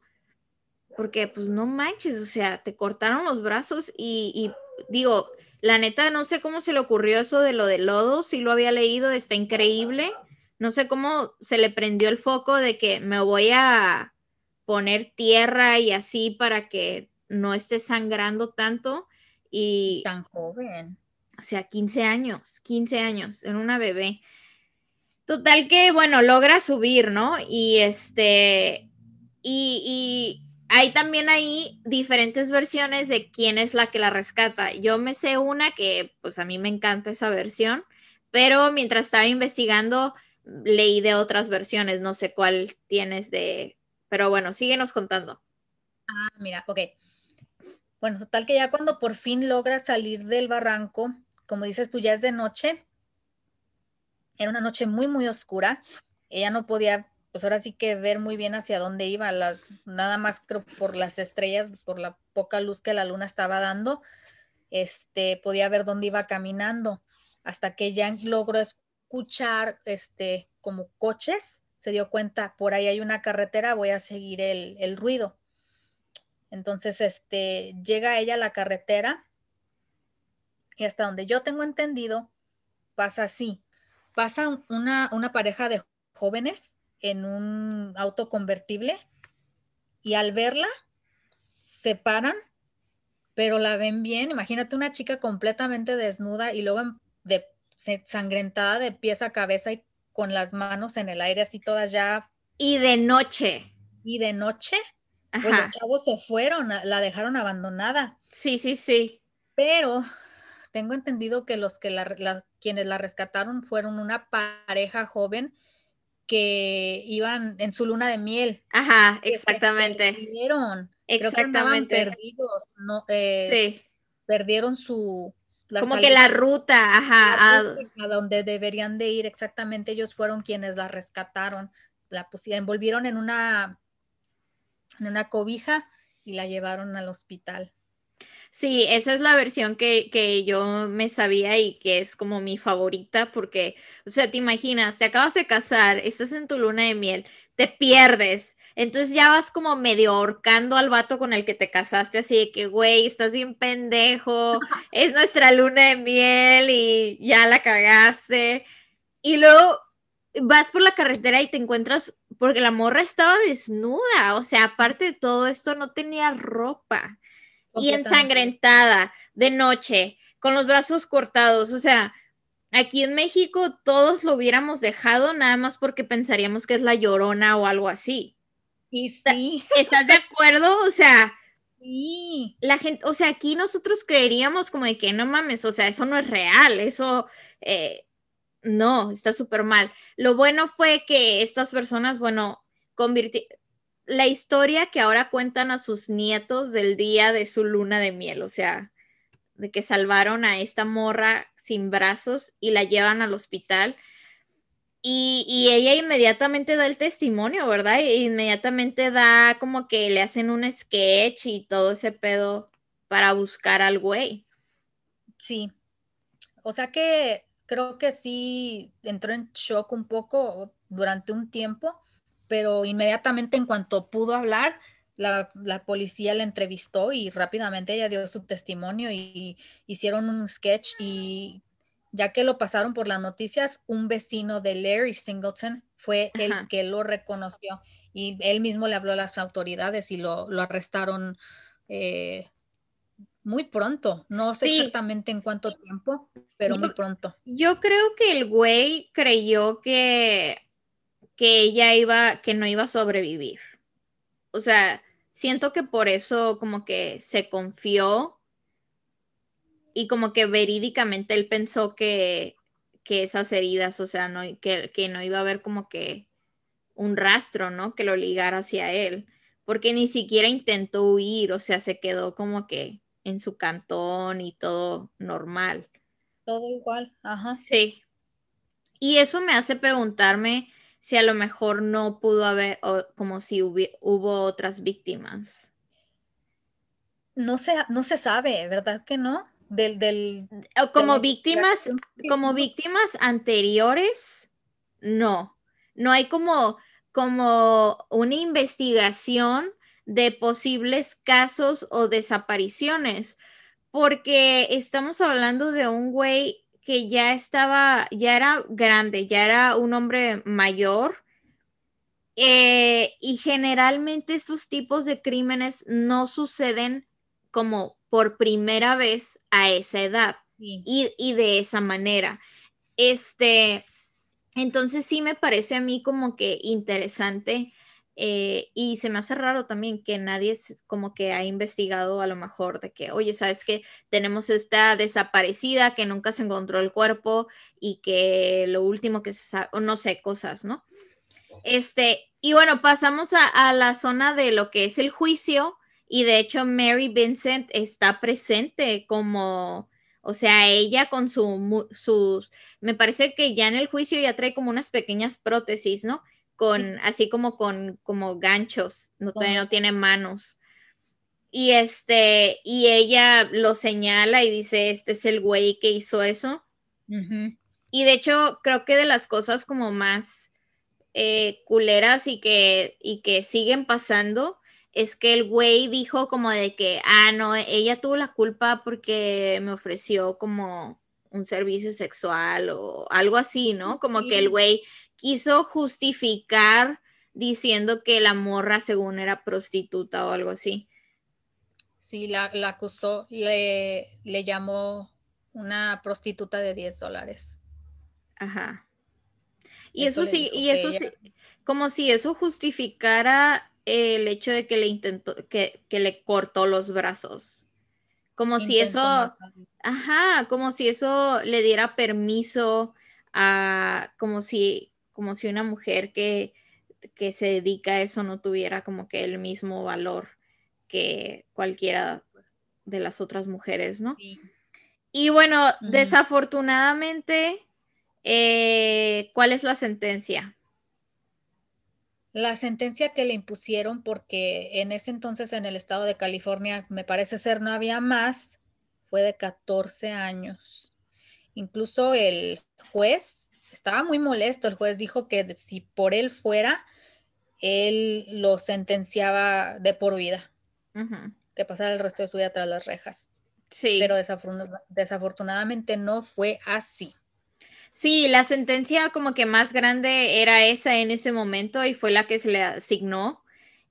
porque pues no manches, o sea, te cortaron los brazos y, digo, la neta, no sé cómo se le ocurrió eso de lo de lodo, si lo había leído, está increíble. No sé cómo se le prendió el foco de que me voy a poner tierra y así para que no esté sangrando tanto. Y tan joven. O sea, 15 años, 15 años, en una bebé. Total que, bueno, logra subir, ¿no? Y este, y, hay también ahí diferentes versiones de quién es la que la rescata. Yo me sé una que pues a mí me encanta esa versión, pero mientras estaba investigando leí de otras versiones, no sé cuál tienes de, pero bueno, síguenos contando. Ah, mira, ok. Bueno, total que ya cuando por fin logra salir del barranco, como dices tú, ya es de noche. Era una noche muy, muy oscura. Ella no podía pues ahora sí que ver muy bien hacia dónde iba, nada más creo por las estrellas, por la poca luz que la luna estaba dando, este, podía ver dónde iba caminando, hasta que ya logró escuchar, este, como coches, se dio cuenta, por ahí hay una carretera, voy a seguir el, ruido. Entonces, este, llega ella a la carretera y hasta donde yo tengo entendido, pasa así, pasa una pareja de jóvenes en un auto convertible y al verla se paran, pero la ven bien. Imagínate una chica completamente desnuda y luego de, sangrentada de pies a cabeza y con las manos en el aire así todas ya. Y de noche. Y de noche, pues los chavos se fueron, la dejaron abandonada. Sí, sí, sí. Pero tengo entendido que los que la, quienes la rescataron fueron una pareja joven que iban en su luna de miel. Ajá, exactamente. Perdieron. Exactamente. perdidos, no, eh, sí. perdieron su... Como que la ruta, ajá. a... donde deberían de ir, exactamente, ellos fueron quienes la rescataron, la pusieron, envolvieron en una, en una cobija y la llevaron al hospital. Sí, esa es la versión que, yo me sabía y que es como mi favorita porque, o sea, te imaginas, te acabas de casar, estás en tu luna de miel, te pierdes. Entonces ya vas como medio ahorcando al vato con el que te casaste, así de que, güey, estás bien pendejo, es nuestra luna de miel y ya la cagaste. Y luego vas por la carretera y te encuentras, porque la morra estaba desnuda, o sea, aparte de todo esto, no tenía ropa y ensangrentada de noche, con los brazos cortados, o sea, aquí en México todos lo hubiéramos dejado nada más porque pensaríamos que es la llorona o algo así. Y sí. ¿Estás de acuerdo? O sea, <laughs> sí. La gente, o sea, aquí nosotros creeríamos como de que no mames, o sea, eso no es real, eso eh, no, está súper mal. Lo bueno fue que estas personas, bueno, convirtieron la historia que ahora cuentan a sus nietos del día de su luna de miel, o sea, de que salvaron a esta morra sin brazos y la llevan al hospital. Y, ella inmediatamente da el testimonio, ¿verdad? Inmediatamente da como que le hacen un sketch y todo ese pedo para buscar al güey. Sí. O sea que creo que sí entró en shock un poco durante un tiempo, pero inmediatamente en cuanto pudo hablar, la, policía la entrevistó y rápidamente ella dio su testimonio y, hicieron un sketch y ya que lo pasaron por las noticias, un vecino de Larry Singleton fue el que lo reconoció y él mismo le habló a las autoridades y lo, arrestaron eh, muy pronto. No sé exactamente en cuánto tiempo, pero muy pronto. Yo creo que el güey creyó que, que ella iba, que no iba a sobrevivir. O sea, siento que por eso como que se confió y como que verídicamente él pensó que, que esas heridas, o sea, no, que, que no iba a haber como que un rastro, ¿no? Que lo ligara hacia él, porque ni siquiera intentó huir, o sea, se quedó como que en su cantón y todo normal. Todo igual, ajá. Sí. Y eso me hace preguntarme si a lo mejor no pudo haber, o como si hubo otras víctimas. No se, no se sabe, ¿verdad que no? Del, del, como víctimas, como víctimas anteriores, no. No hay como, como una investigación de posibles casos o desapariciones, porque estamos hablando de un güey que ya estaba, ya era grande, ya era un hombre mayor. Eh, y generalmente estos tipos de crímenes no suceden como por primera vez a esa edad y, y, de esa manera. Este, entonces sí me parece a mí como que interesante eh, y se me hace raro también que nadie como que ha investigado a lo mejor de que, oye, sabes que tenemos esta desaparecida que nunca se encontró el cuerpo y que lo último que se sabe, no sé, cosas, ¿no? Este, y bueno, pasamos a, a la zona de lo que es el juicio y de hecho Mary Vincent está presente como, o sea, ella con su, sus, me parece que ya en el juicio ya trae como unas pequeñas prótesis, ¿no? Con, así como con, como ganchos, no, no tiene manos. Y este, y ella lo señala y dice, este es el güey que hizo eso. Y de hecho, creo que de las cosas como más eh, culeras y que, y que siguen pasando, es que el güey dijo como de que, ah, no, ella tuvo la culpa porque me ofreció como un servicio sexual o algo así, ¿no? Como que el güey quiso justificar diciendo que la morra según era prostituta o algo así. Sí, la, acusó, le, le llamó una prostituta de 10 dólares. Ajá. Y eso, sí, y eso sí, como si eso justificara el hecho de que le intentó, que, le cortó los brazos. Como si eso, ajá, como si eso le diera permiso a, como si como si una mujer que, se dedica a eso no tuviera como que el mismo valor que cualquiera de las otras mujeres, ¿no? Y bueno, desafortunadamente, eh, ¿cuál es la sentencia? La sentencia que le impusieron, porque en ese entonces en el estado de California, me parece ser, no había más, fue de 14 años. Incluso el juez estaba muy molesto. El juez dijo que si por él fuera, él lo sentenciaba de por vida, que pasara el resto de su vida tras las rejas. Sí. Pero desafortunadamente no fue así. Sí, la sentencia como que más grande era esa en ese momento y fue la que se le asignó.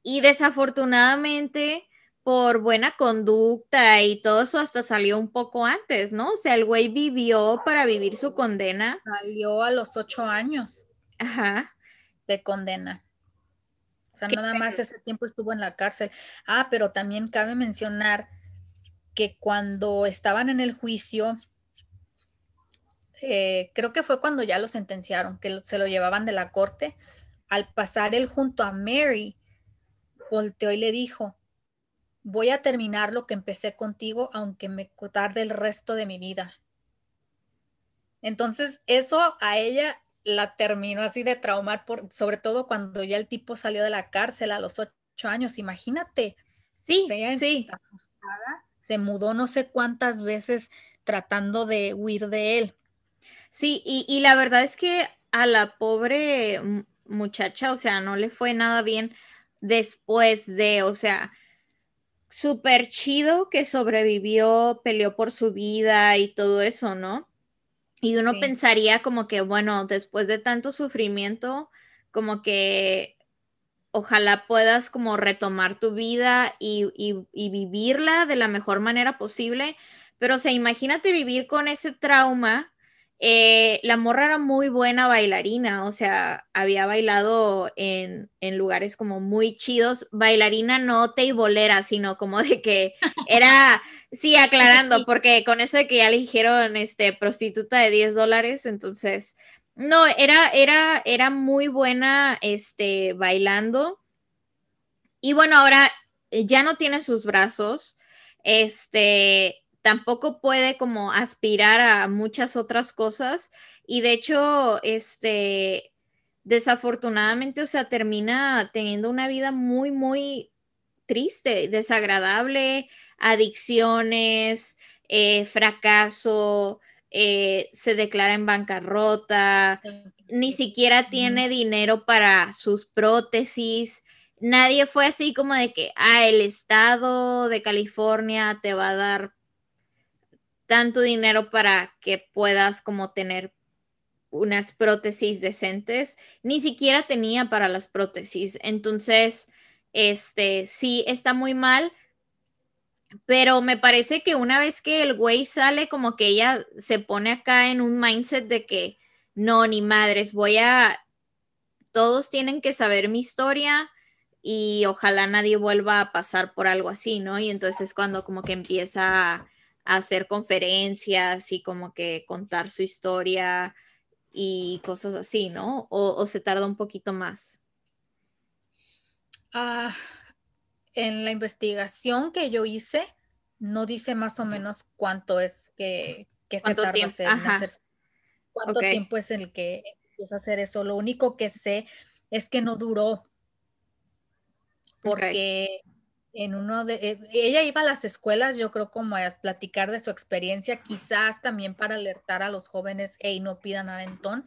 Y desafortunadamente, por buena conducta y todo eso, hasta salió un poco antes, ¿no? O sea, el güey vivió para vivir su condena. Salió a los ocho años. Ajá. De condena. O sea, nada más ese tiempo estuvo en la cárcel. Ah, pero también cabe mencionar que cuando estaban en el juicio, eh, creo que fue cuando ya lo sentenciaron, que se lo llevaban de la corte, al pasar él junto a Mary, volteó y le dijo, voy a terminar lo que empecé contigo, aunque me tarde el resto de mi vida. Entonces, eso a ella la terminó así de traumar, por, sobre todo cuando ya el tipo salió de la cárcel a los ocho años, imagínate. Sí, sí. Asustada, se mudó no sé cuántas veces tratando de huir de él. Sí, y, la verdad es que a la pobre muchacha, o sea, no le fue nada bien después de, o sea, súper chido que sobrevivió, peleó por su vida y todo eso, ¿no? Y uno pensaría como que, bueno, después de tanto sufrimiento, como que ojalá puedas como retomar tu vida y, y vivirla de la mejor manera posible. Pero, o sea, imagínate vivir con ese trauma eh, la morra era muy buena bailarina, o sea, había bailado en, lugares como muy chidos, bailarina no teibolera, sino como de que <laughs> era, sí, aclarando, porque con eso de que ya le dijeron, este, prostituta de 10 dólares, entonces, no, era, era, era muy buena, este, bailando. Y bueno, ahora ya no tiene sus brazos, este, tampoco puede como aspirar a muchas otras cosas y de hecho, este, desafortunadamente, o sea, termina teniendo una vida muy, muy triste, desagradable, adicciones, eh, fracaso, eh, se declara en bancarrota, ni siquiera tiene dinero para sus prótesis. Nadie fue así como de que, ah, el estado de California te va a dar tanto dinero para que puedas como tener unas prótesis decentes, ni siquiera tenía para las prótesis. Entonces, este, sí, está muy mal, pero me parece que una vez que el güey sale, como que ella se pone acá en un mindset de que no, ni madres, voy a, todos tienen que saber mi historia y ojalá nadie vuelva a pasar por algo así, ¿no? Y entonces cuando como que empieza a hacer conferencias y como que contar su historia y cosas así, ¿no? O, se tarda un poquito más. Ah, en la investigación que yo hice, no dice más o menos cuánto es que, que se tarda tiempo? Hacer, cuánto tiempo es el que empieza a hacer eso. Lo único que sé es que no duró. Porque en uno de, eh, ella iba a las escuelas, yo creo, como a platicar de su experiencia, quizás también para alertar a los jóvenes, hey, no pidan aventón,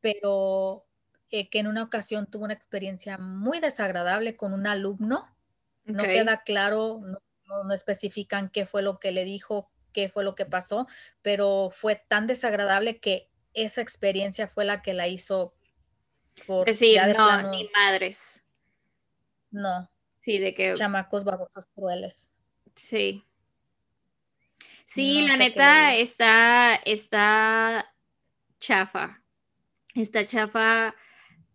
pero eh, que en una ocasión tuvo una experiencia muy desagradable con un alumno. No queda claro, no, no, especifican qué fue lo que le dijo, qué fue lo que pasó, pero fue tan desagradable que esa experiencia fue la que la hizo por decir, no, ni madres. No, Sí, de que. Chamacos babosos crueles. Sí. Sí, la neta está, está chafa. Está chafa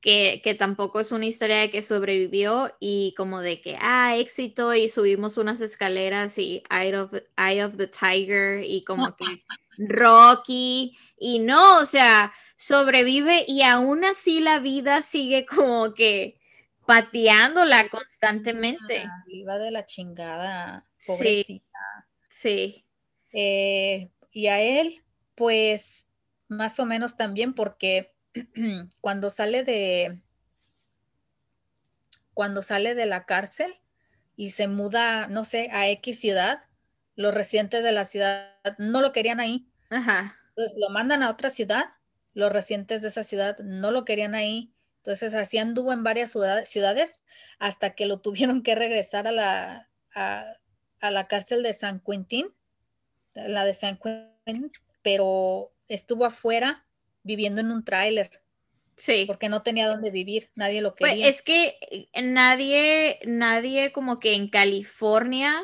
que, que, tampoco es una historia de que sobrevivió y como de que, ah, éxito y subimos unas escaleras y Eye of, Eye of the Tiger y como que <laughs> Rocky y no, o sea, sobrevive y aún así la vida sigue como que pateándola constantemente. Iba de la chingada, pobrecita. Sí. Eh, y a él, pues, más o menos también, porque <clears throat> cuando sale de. Cuando sale de la cárcel y se muda, no sé, a X ciudad, los residentes de la ciudad no lo querían ahí. Ajá. Entonces lo mandan a otra ciudad, los residentes de esa ciudad no lo querían ahí Entonces así anduvo en varias ciudades hasta que lo tuvieron que regresar a la, a, la cárcel de San Quentin, la de San Quentin, pero estuvo afuera viviendo en un tráiler. Sí. Porque no tenía dónde vivir, nadie lo pues, quería. es que eh, nadie, nadie como que en California,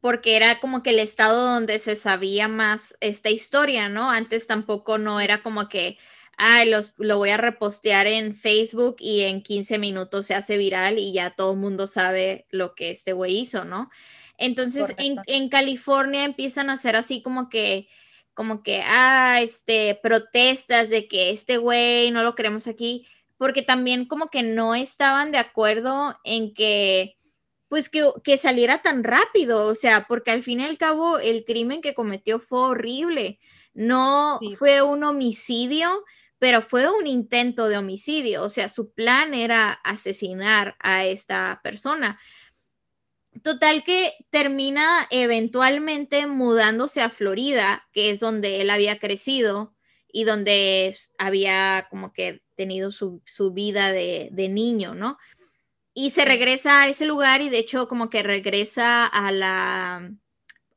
porque era como que el estado donde se sabía más esta historia, ¿no? Antes tampoco no era como que, ah, los, lo voy a repostear en Facebook y en 15 minutos se hace viral y ya todo el mundo sabe lo que este güey hizo, ¿no? Entonces en, en, California empiezan a hacer así como que como que, ah, este, protestas de que este güey no lo queremos aquí, porque también como que no estaban de acuerdo en que, pues que, que saliera tan rápido, o sea, porque al fin y al cabo el crimen que cometió fue horrible, no fue un homicidio, pero fue un intento de homicidio, o sea, su plan era asesinar a esta persona. Total que termina eventualmente mudándose a Florida, que es donde él había crecido y donde había como que tenido su, vida de, niño, ¿no? Y se regresa a ese lugar y de hecho como que regresa a la,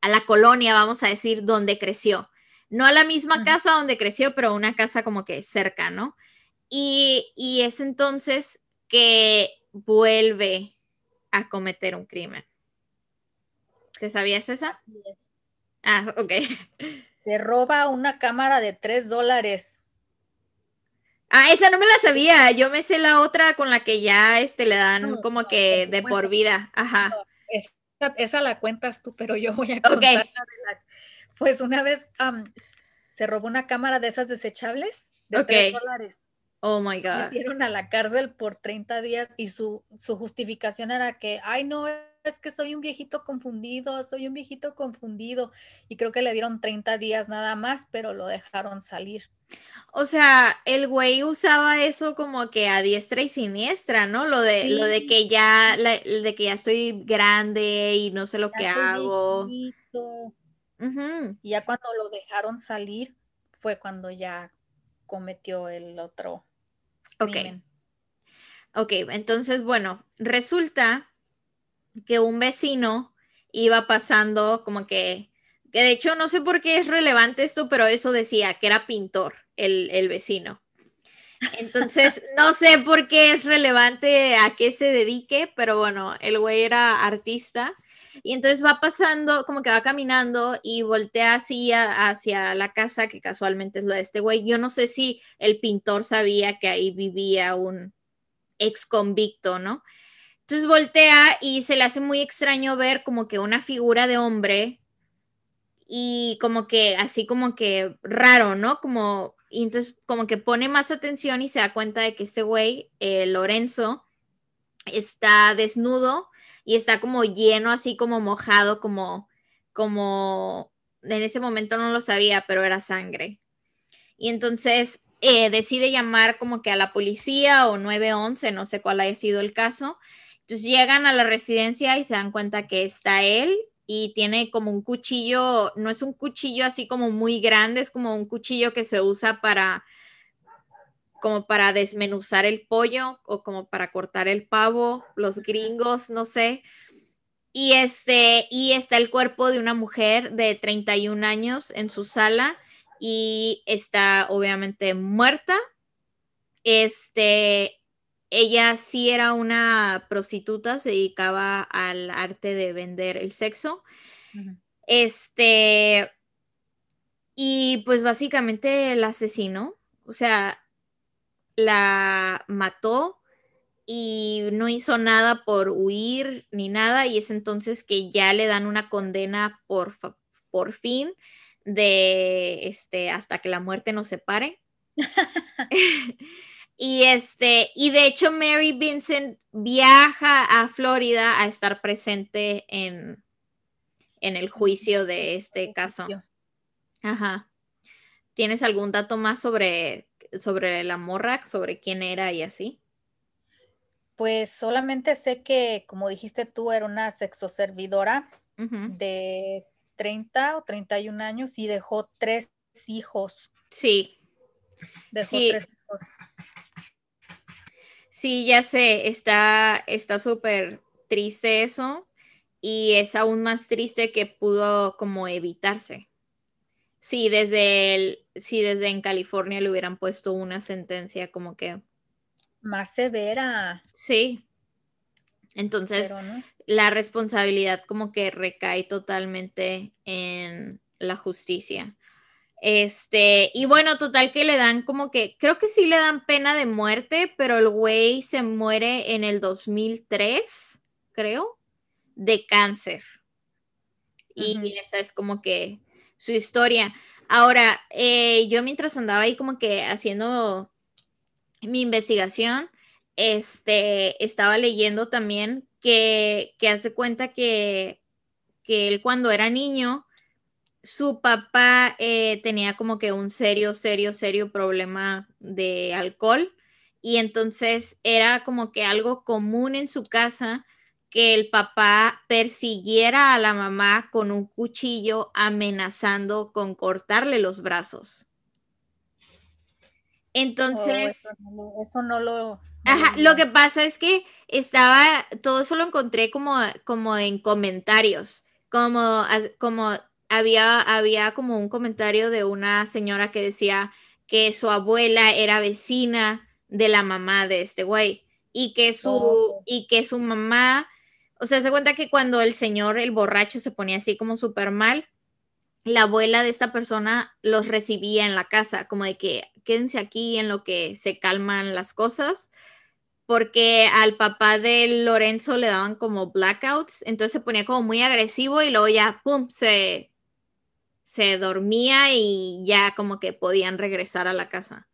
a la colonia, vamos a decir, donde creció. No a la misma casa donde creció, pero una casa como que cerca, ¿no? Y, y es entonces que vuelve a cometer un crimen. ¿Te sabías esa? Ah, ok. <laughs> Te roba una cámara de tres dólares. Ah, esa no me la sabía. Yo me sé la otra con la que ya este, le dan como que de por vida. Ajá. esa, la cuentas tú, pero yo voy a contar Pues una vez se robó una cámara de esas desechables de tres dólares. Oh my God. Metieron a la cárcel por 30 días y su, su justificación era que, ay, no, es que soy un viejito confundido, soy un viejito confundido. Y creo que le dieron 30 días nada más, pero lo dejaron salir. O sea, el güey usaba eso como que a diestra y siniestra, ¿no? Lo de, lo de que ya, de que ya estoy grande y no sé lo que hago. Y ya cuando lo dejaron salir fue cuando ya cometió el otro Ok. Ok, entonces, bueno, resulta que un vecino iba pasando como que, que de hecho no sé por qué es relevante esto, pero eso decía que era pintor el, el vecino. Entonces, <laughs> no sé por qué es relevante a qué se dedique, pero bueno, el güey era artista. Y entonces va pasando, como que va caminando y voltea así hacia la casa, que casualmente es la de este güey. Yo no sé si el pintor sabía que ahí vivía un ex convicto, ¿no? Entonces voltea y se le hace muy extraño ver como que una figura de hombre y como que así como que raro, ¿no? Como, y entonces como que pone más atención y se da cuenta de que este güey, eh, Lorenzo, está desnudo y está como lleno, así como mojado, como, como, en ese momento no lo sabía, pero era sangre. Y entonces eh, decide llamar como que a la policía o 911, no sé cuál haya sido el caso. Entonces llegan a la residencia y se dan cuenta que está él y tiene como un cuchillo, no es un cuchillo así como muy grande, es como un cuchillo que se usa para como para desmenuzar el pollo o como para cortar el pavo, los gringos, no sé. Y este, y está el cuerpo de una mujer de 31 años en su sala y está obviamente muerta. Este, ella sí era una prostituta, se dedicaba al arte de vender el sexo. Este, y pues básicamente el asesino, o sea, la mató y no hizo nada por huir ni nada y es entonces que ya le dan una condena por, por fin de este hasta que la muerte nos separe. <laughs> <laughs> y este y de hecho Mary Vincent viaja a Florida a estar presente en en el juicio de este caso. Ajá. ¿Tienes algún dato más sobre sobre la morra, sobre quién era y así? Pues solamente sé que, como dijiste tú, era una sexoservidora de 30 o 31 años y dejó tres hijos. Sí. Dejó tres hijos. Sí, ya sé, está súper triste eso y es aún más triste que pudo como evitarse. Sí, desde el, sí, desde en California le hubieran puesto una sentencia como que más severa. Sí. Entonces, la responsabilidad como que recae totalmente en la justicia. Este, y bueno, total que le dan como que, creo que sí le dan pena de muerte, pero el güey se muere en el 2003, creo, de cáncer. Y esa es como que su historia. Ahora, eh, yo mientras andaba ahí como que haciendo mi investigación, este, estaba leyendo también que, que hace cuenta que, que él cuando era niño, su papá eh, tenía como que un serio, serio, serio problema de alcohol y entonces era como que algo común en su casa que el papá persiguiera a la mamá con un cuchillo amenazando con cortarle los brazos. Entonces... eso, no, lo... Ajá, lo que pasa es que estaba, todo eso lo encontré como, como en comentarios, como, como había, había como un comentario de una señora que decía que su abuela era vecina de la mamá de este güey y que su, oh. y que su mamá, o sea, se cuenta que cuando el señor, el borracho, se ponía así como súper mal, la abuela de esta persona los recibía en la casa, como de que quédense aquí en lo que se calman las cosas, porque al papá de Lorenzo le daban como blackouts, entonces se ponía como muy agresivo y luego ya, ¡pum!, se, se dormía y ya como que podían regresar a la casa.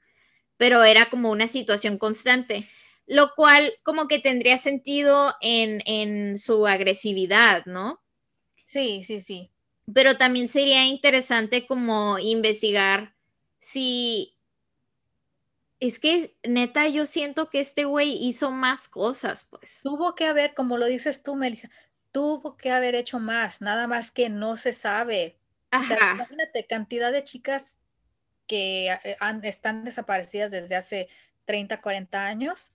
Pero era como una situación constante, lo cual como que tendría sentido en, en su agresividad, ¿no? Sí, sí, sí. Pero también sería interesante como investigar si... Es que neta, yo siento que este güey hizo más cosas, pues. Tuvo que haber, como lo dices tú, Melissa, tuvo que haber hecho más, nada más que no se sabe imagínate, cantidad de chicas que eh, están desaparecidas desde hace 30, 40 años.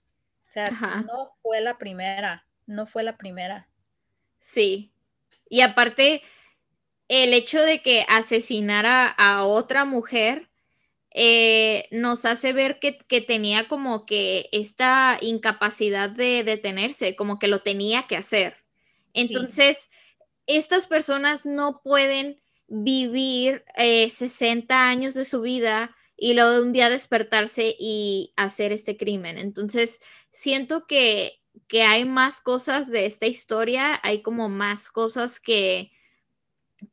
O sea, no fue la primera, no fue la primera. Sí. Y aparte, el hecho de que asesinara a otra mujer eh, nos hace ver que, tenía como que esta incapacidad de detenerse, como que lo tenía que hacer. Entonces, estas personas no pueden vivir 60 eh, años de su vida y luego de un día despertarse y hacer este crimen. Entonces, siento que, que hay más cosas de esta historia, hay como más cosas que,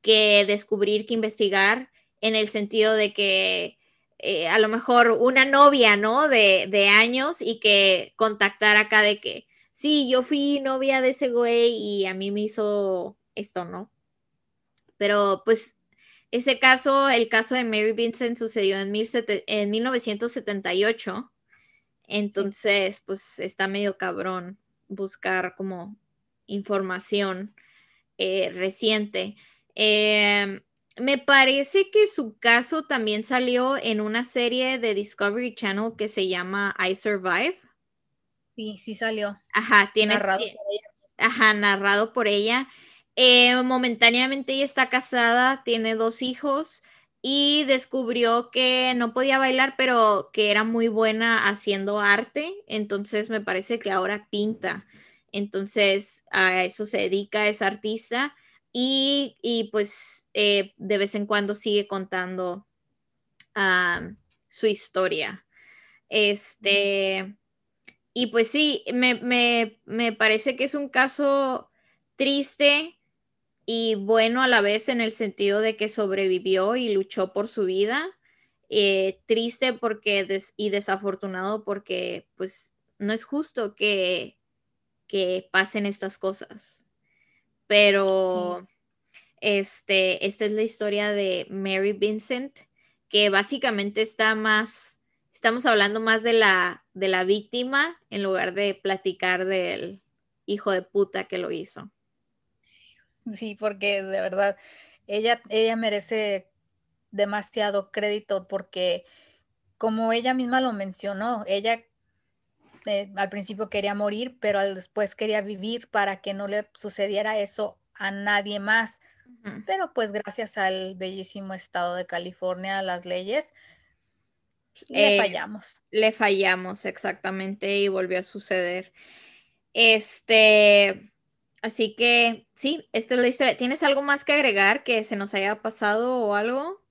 que descubrir, que investigar, en el sentido de que eh, a lo mejor una novia, ¿no? De, de, años y que contactar acá de que, sí, yo fui novia de ese güey y a mí me hizo esto, ¿no? Pero pues ese caso, el caso de Mary Vincent sucedió en, en 1978. Entonces, pues está medio cabrón buscar como información eh, reciente. Em, me parece que su caso también salió en una serie de Discovery Channel que se llama I Survive. Sí, sí salió. Ajá, tiene narrado por ella. Ajá, narrado por ella. Eh, momentáneamente ella está casada, tiene dos hijos y descubrió que no podía bailar, pero que era muy buena haciendo arte. Entonces me parece que ahora pinta. Entonces a eso se dedica, es artista y, pues eh, de vez en cuando sigue contando su historia. Este, y pues sí, me, me parece que es un caso triste y bueno a la vez en el sentido de que sobrevivió y luchó por su vida. Eh, triste porque y desafortunado porque pues no es justo que, que pasen estas cosas. Pero este, esta es la historia de Mary Vincent, que básicamente está más, estamos hablando más de la, de la víctima en lugar de platicar del hijo de puta que lo hizo. Sí, porque de verdad, ella, ella merece demasiado crédito porque como ella misma lo mencionó, ella eh, al principio quería morir, pero después quería vivir para que no le sucediera eso a nadie más. Pero pues gracias al bellísimo estado de California, las leyes, le eh, fallamos. Le fallamos, exactamente, y volvió a suceder. Este, así que sí, esta es la historia. ¿Tienes algo más que agregar que se nos haya pasado o algo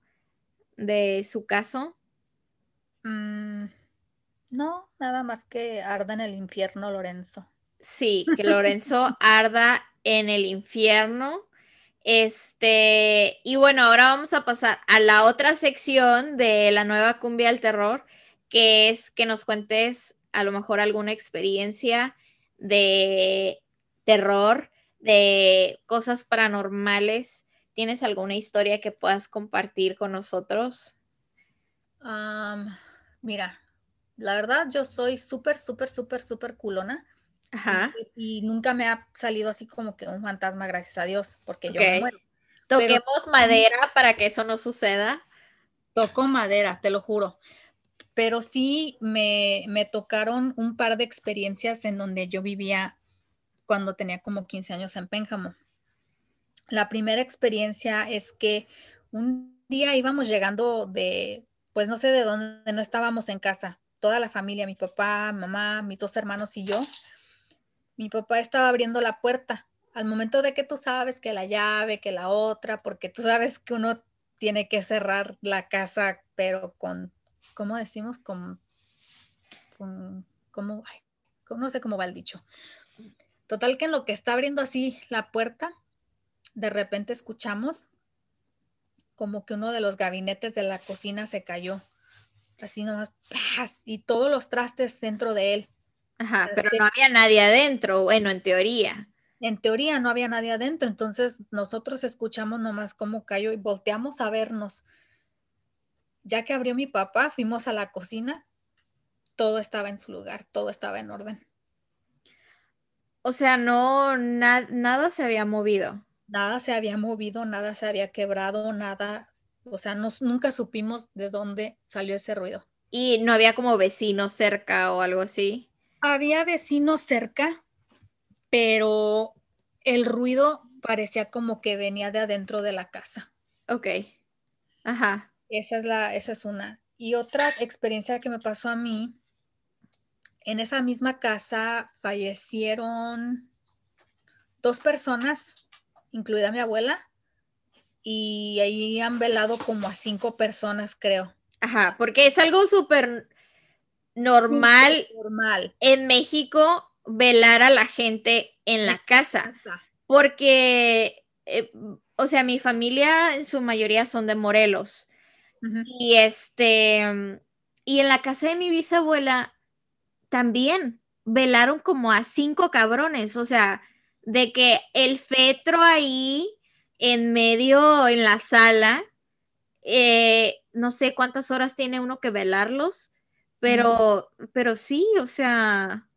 de su caso? Mm, no, nada más que arda en el infierno Lorenzo. Sí, que <laughs> Lorenzo arda en el infierno. Este, y bueno, ahora vamos a pasar a la otra sección de la nueva cumbia del terror, que es que nos cuentes a lo mejor alguna experiencia de terror, de cosas paranormales. ¿Tienes alguna historia que puedas compartir con nosotros? mira, la verdad yo soy súper, súper, súper, súper culona. Ajá. Y, nunca me ha salido así como que un fantasma, gracias a Dios, porque yo me muero. Toquemos madera para que eso no suceda. Toco madera, te lo juro. Pero sí me, me tocaron un par de experiencias en donde yo vivía cuando tenía como 15 años en Pénjamo. La primera experiencia es que un día íbamos llegando de, pues no sé de dónde, no estábamos en casa, toda la familia, mi papá, mamá, mis dos hermanos y yo mi papá estaba abriendo la puerta. Al momento de que tú sabes que la llave, que la otra, porque tú sabes que uno tiene que cerrar la casa, pero con, ¿cómo decimos? Con, con, ¿cómo? no sé cómo va el dicho. Total que en lo que está abriendo así la puerta, de repente escuchamos como que uno de los gabinetes de la cocina se cayó. Así nomás, y todos los trastes dentro de él. Ajá, pero no había nadie adentro, bueno, en teoría. En teoría no había nadie adentro, entonces nosotros escuchamos nomás cómo cayó y volteamos a vernos. Ya que abrió mi papá, fuimos a la cocina, todo estaba en su lugar, todo estaba en orden. O sea, no, nada se había movido. Nada se había movido, nada se había quebrado, nada, o sea, nunca supimos de dónde salió ese ruido. Y no había como vecinos cerca o algo así. Había vecinos cerca, pero el ruido parecía como que venía de adentro de la casa. Ok. Ajá. Esa es la, esa es una. Y otra experiencia que me pasó a mí, en esa misma casa fallecieron dos personas, incluida mi abuela, y ahí han velado como a cinco personas, creo. Ajá, porque es algo súper normal, normal en México velar a la gente en la casa. Porque, eh, o sea, mi familia en su mayoría son de Morelos. Y este, y en la casa de mi bisabuela también velaron como a cinco cabrones. O sea, de que el fetro ahí en medio, en la sala, eh, no sé cuántas horas tiene uno que velarlos pero, pero sí, o sea,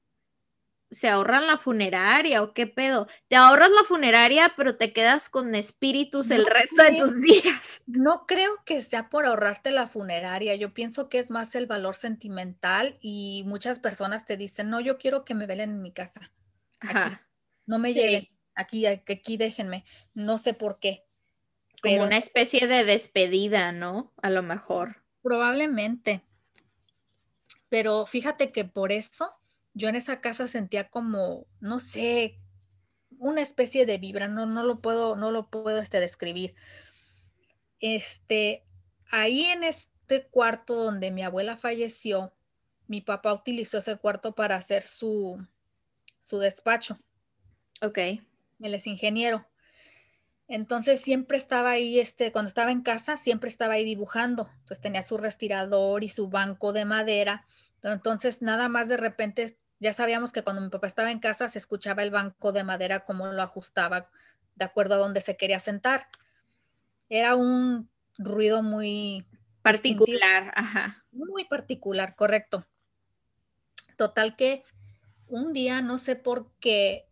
se ahorran la funeraria o qué pedo. Te ahorras la funeraria, pero te quedas con espíritus el resto de tus <laughs> días. No creo que sea por ahorrarte la funeraria. Yo pienso que es más el valor sentimental y muchas personas te dicen, no, yo quiero que me velen en mi casa. No me lleven. Aquí, aquí déjenme. No sé por qué. Como una especie de despedida, ¿no? A lo mejor. Probablemente. Pero fíjate que por eso yo en esa casa sentía como, no sé, una especie de vibra, no, no lo puedo, no lo puedo este, describir. Este, ahí en este cuarto donde mi abuela falleció, mi papá utilizó ese cuarto para hacer su, su despacho. Ok. Él es ingeniero. Entonces siempre estaba ahí, este, cuando estaba en casa, siempre estaba ahí dibujando. Entonces tenía su respirador y su banco de madera. Entonces nada más de repente, ya sabíamos que cuando mi papá estaba en casa se escuchaba el banco de madera, cómo lo ajustaba de acuerdo a donde se quería sentar. Era un ruido muy particular, ajá. Muy particular, correcto. Total que un día, no sé por qué,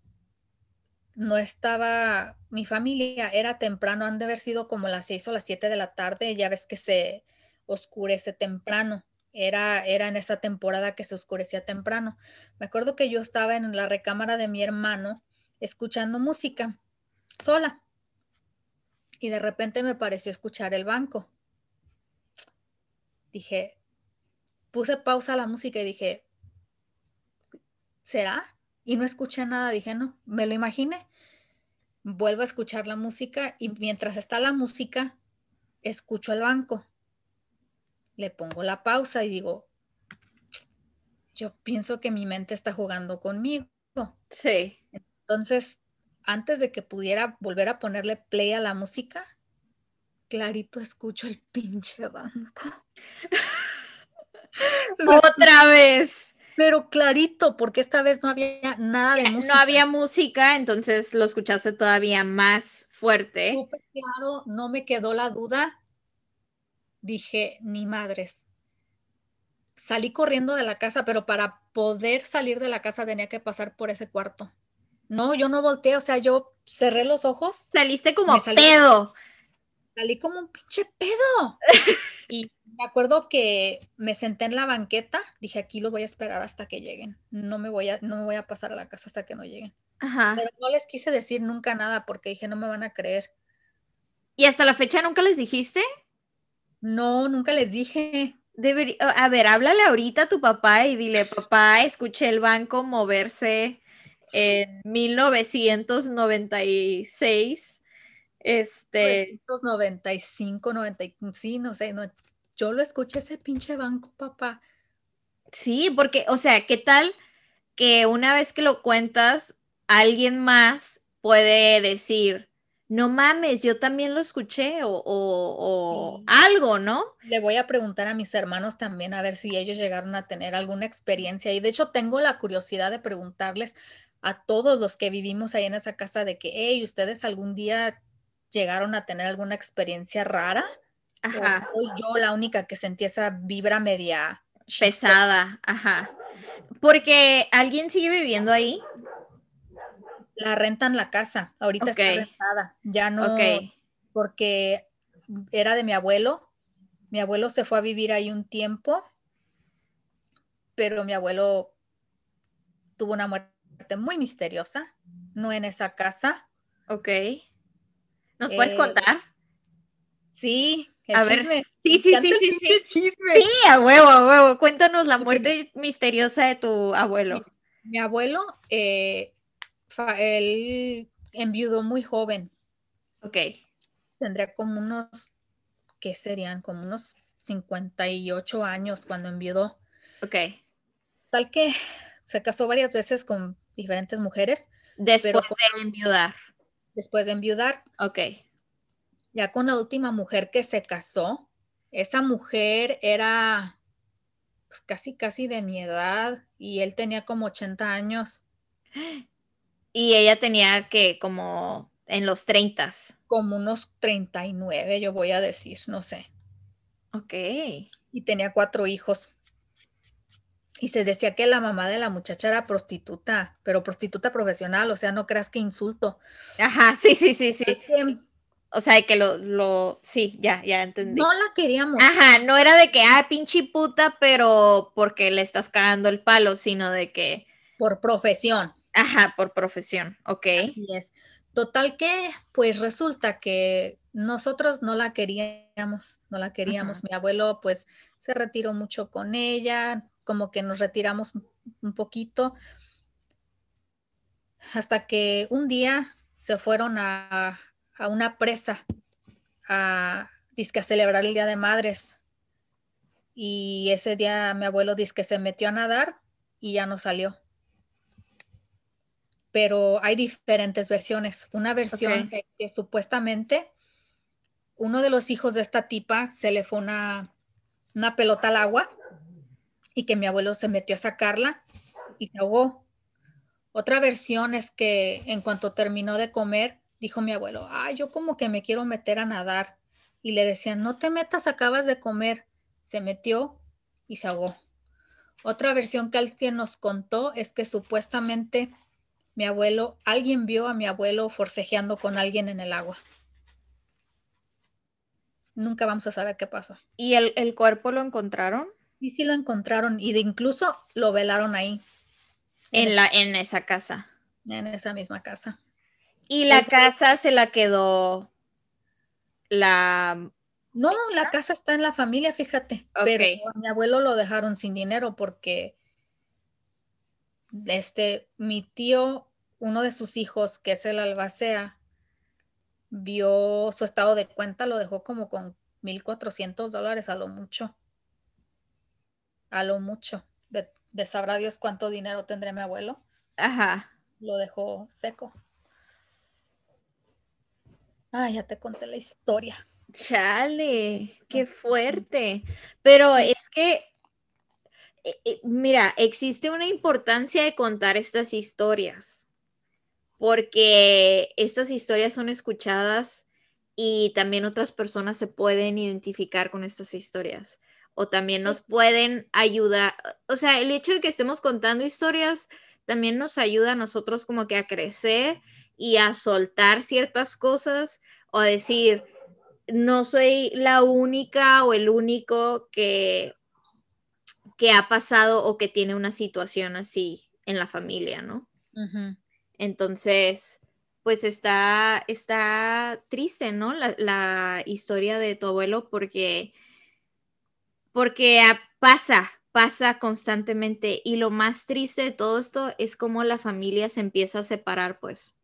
no estaba mi familia, era temprano, han de haber sido como las seis o las siete de la tarde, ya ves que se oscurece temprano. Era, era en esa temporada que se oscurecía temprano. Me acuerdo que yo estaba en la recámara de mi hermano escuchando música sola y de repente me pareció escuchar el banco. Dije, puse pausa a la música y dije, ¿será? Y no escuché nada, dije, no, me lo imaginé. Vuelvo a escuchar la música y mientras está la música, escucho el banco le pongo la pausa y digo, yo pienso que mi mente está jugando conmigo. Sí. Entonces, antes de que pudiera volver a ponerle play a la música, clarito escucho el pinche banco. <laughs> Otra vez. Pero clarito, porque esta vez no había nada de música. No había música, entonces lo escuchaste todavía más fuerte. Súper claro, no me quedó la duda dije, ni madres. Salí corriendo de la casa, pero para poder salir de la casa tenía que pasar por ese cuarto. No, yo no volteé, o sea, yo cerré los ojos. Saliste como pedo. Salí como un pinche pedo. <laughs> y me acuerdo que me senté en la banqueta, dije, aquí los voy a esperar hasta que lleguen. No me voy a, no me voy a pasar a la casa hasta que no lleguen. Ajá. Pero no les quise decir nunca nada porque dije, no me van a creer. ¿Y hasta la fecha nunca les dijiste? No, nunca les dije. Debería, a ver, háblale ahorita a tu papá y dile, papá, escuché el banco moverse en 1996. Este. 1995, 95, sí, no sé, no, yo lo escuché ese pinche banco, papá. Sí, porque, o sea, ¿qué tal que una vez que lo cuentas, alguien más puede decir, no mames, yo también lo escuché o, algo, ¿no? Le voy a preguntar a mis hermanos también a ver si ellos llegaron a tener alguna experiencia. Y de hecho tengo la curiosidad de preguntarles a todos los que vivimos ahí en esa casa de que, hey, ¿ustedes algún día llegaron a tener alguna experiencia rara? Ajá. O, yo la única que sentí esa vibra media pesada, ajá. Porque alguien sigue viviendo ahí la rentan la casa, ahorita está rentada, ya no, porque era de mi abuelo, mi abuelo se fue a vivir ahí un tiempo, pero mi abuelo tuvo una muerte muy misteriosa, no en esa casa. Ok. ¿Nos puedes eh, contar? Sí, a Ver. Sí, sí, sí, sí, sí. Sí, a huevo, a huevo. Cuéntanos la muerte misteriosa de tu abuelo. Mi, abuelo eh, él enviudó muy joven. Ok. Tendría como unos, ¿qué serían? Como unos 58 años cuando enviudó. Ok. Tal que se casó varias veces con diferentes mujeres. Después de enviudar. Después de enviudar. Ok. Ya con la última mujer que se casó, esa mujer era pues casi, casi de mi edad y él tenía como 80 años. <gasps> <gasps> Y ella tenía que como en los 30. Como unos 39, yo voy a decir, no sé. Ok. Y tenía cuatro hijos. Y se decía que la mamá de la muchacha era prostituta, pero prostituta profesional, o sea, no creas que insulto. Ajá, sí, sí, sí, sí. o sea, que lo, lo, sí, ya, ya entendí. No la queríamos. Ajá, no era de que, ah, pinche puta, pero porque le estás cagando el palo, sino de que... Por profesión. Ajá, por profesión, ok. Así es. Total que, pues resulta que nosotros no la queríamos, no la queríamos. Mi abuelo, pues, se retiró mucho con ella, como que nos retiramos un poquito, hasta que un día se fueron a, a una presa a, a celebrar el Día de Madres. Y ese día mi abuelo dice que se metió a nadar y ya no salió pero hay diferentes versiones. Una versión que, supuestamente uno de los hijos de esta tipa se le fue una, una pelota al agua y que mi abuelo se metió a sacarla y se ahogó. Otra versión es que en cuanto terminó de comer, dijo mi abuelo, ay, yo como que me quiero meter a nadar. Y le decían, no te metas, acabas de comer. Se metió y se ahogó. Otra versión que alguien nos contó es que supuestamente mi abuelo, alguien vio a mi abuelo forcejeando con alguien en el agua. Nunca vamos a saber qué pasó. ¿Y el, cuerpo lo encontraron? Y sí lo encontraron y de incluso lo velaron ahí. En, la, en esa casa. En esa misma casa. Y la casa se la quedó la... No, la casa está en la familia, fíjate. Pero a mi abuelo lo dejaron sin dinero porque este, mi tío, uno de sus hijos, que es el albacea, vio su estado de cuenta, lo dejó como con 1.400 dólares a lo mucho. A lo mucho. De, de, sabrá Dios cuánto dinero tendré mi abuelo. Ajá. Lo dejó seco. Ay, ya te conté la historia. Chale, qué fuerte. Pero es que, mira, existe una importancia de contar estas historias, porque estas historias son escuchadas y también otras personas se pueden identificar con estas historias o también nos pueden ayudar. O sea, el hecho de que estemos contando historias también nos ayuda a nosotros como que a crecer y a soltar ciertas cosas o a decir, no soy la única o el único que, que ha pasado o que tiene una situación así en la familia, ¿no? Entonces, pues está, está triste, ¿no? La, la, historia de tu abuelo porque, porque pasa, pasa constantemente y lo más triste de todo esto es cómo la familia se empieza a separar, pues.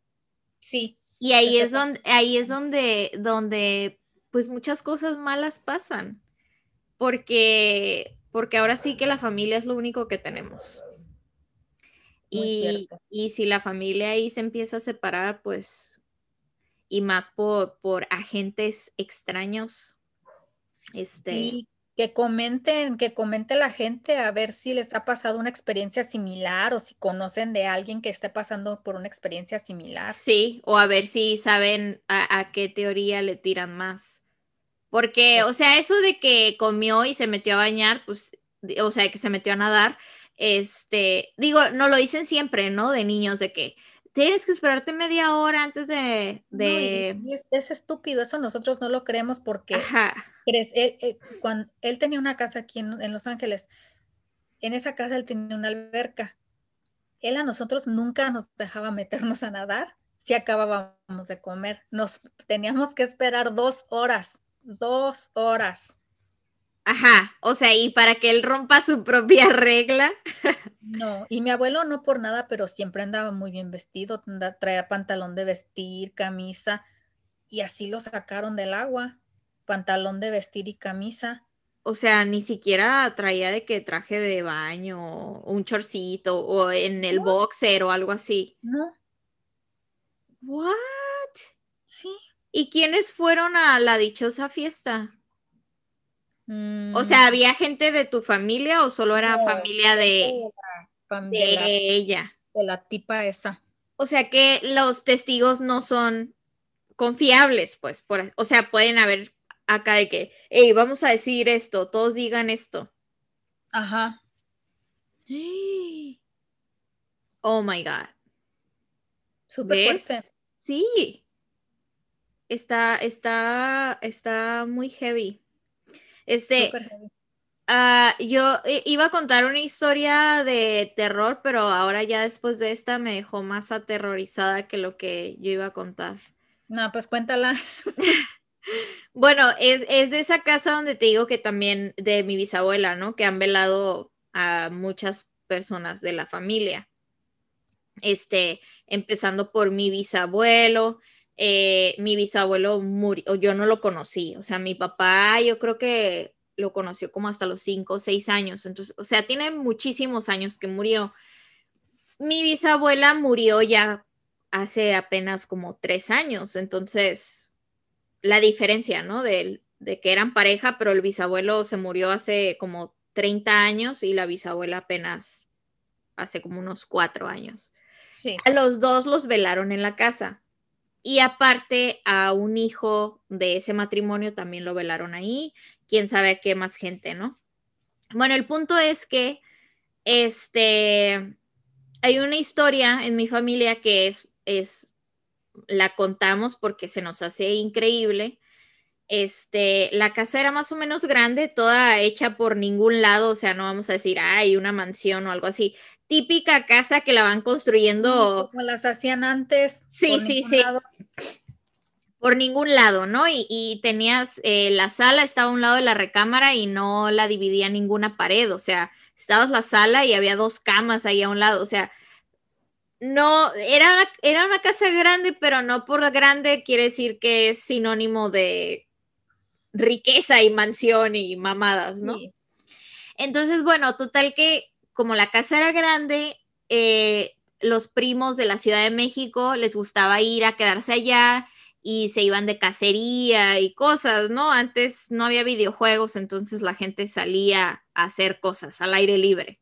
Sí. Y ahí es donde, ahí es donde, donde, pues muchas cosas malas pasan, porque, porque ahora sí que la familia es lo único que tenemos. Y, y, si la familia ahí se empieza a separar, pues, y más por, por agentes extraños, este que comenten, que comente la gente a ver si les ha pasado una experiencia similar o si conocen de alguien que esté pasando por una experiencia similar. Sí, o a ver si saben a, qué teoría le tiran más. Porque, o sea, eso de que comió y se metió a bañar, pues, o sea, que se metió a nadar, este, digo, no lo dicen siempre, ¿no? De niños, de que tienes que esperarte media hora antes de... es, estúpido, eso nosotros no lo creemos porque crees, él, cuando él tenía una casa aquí en, Los Ángeles, en esa casa él tenía una alberca. Él a nosotros nunca nos dejaba meternos a nadar si acabábamos de comer. Nos teníamos que esperar dos horas, dos horas. Ajá, o sea, y para que él rompa su propia <laughs> regla. No, y mi abuelo no por nada, pero siempre andaba muy bien vestido, traía pantalón de vestir, camisa, y así lo sacaron del agua, pantalón de vestir y camisa. O sea, ni siquiera traía de que traje de baño, o un chorcito, o en el boxer o algo así. No. ¿What? Sí. ¿Y quiénes fueron a la dichosa fiesta? O mm. sea, ¿había gente de tu familia o solo era familia de, ella? De la tipa esa. O sea que los testigos no son confiables, pues. Por, o sea, pueden haber acá de que, hey, vamos a decir esto, todos digan esto. Ajá. <gasps> Oh my God. Súper fuerte. Sí. Está, está, está muy heavy. Este, uh, yo iba a contar una historia de terror, pero ahora ya después de esta me dejó más aterrorizada que lo que yo iba a contar. No, pues cuéntala. <laughs> bueno, es, es, de esa casa donde te digo que también de mi bisabuela, ¿no? Que han velado a muchas personas de la familia. Este, empezando por mi bisabuelo, eh, mi bisabuelo murió, yo no lo conocí, o sea, mi papá yo creo que lo conoció como hasta los cinco o seis años, entonces, o sea, tiene muchísimos años que murió. Mi bisabuela murió ya hace apenas como tres años, entonces, la diferencia, ¿no? De, de que eran pareja, pero el bisabuelo se murió hace como 30 años y la bisabuela apenas hace como unos cuatro años. Sí. A los dos los velaron en la casa y aparte a un hijo de ese matrimonio también lo velaron ahí, quién sabe qué más gente, ¿no? Bueno, el punto es que este hay una historia en mi familia que es, es la contamos porque se nos hace increíble, Este, la casa era más o menos grande, toda hecha por ningún lado, o sea, no vamos a decir, hay una mansión o algo así. Típica casa que la van construyendo. Como las hacían antes. Sí, sí, sí. Por ningún lado, ¿no? Y, tenías, eh, la sala estaba a un lado de la recámara y no la dividía ninguna pared, o sea, estabas la sala y había dos camas ahí a un lado, o sea, no, era, era una casa grande, pero no por grande quiere decir que es sinónimo de riqueza y mansión y mamadas, ¿no? Entonces, bueno, total que como la casa era grande, eh, los primos de la Ciudad de México les gustaba ir a quedarse allá y se iban de cacería y cosas, ¿no? Antes no había videojuegos, entonces la gente salía a hacer cosas al aire libre.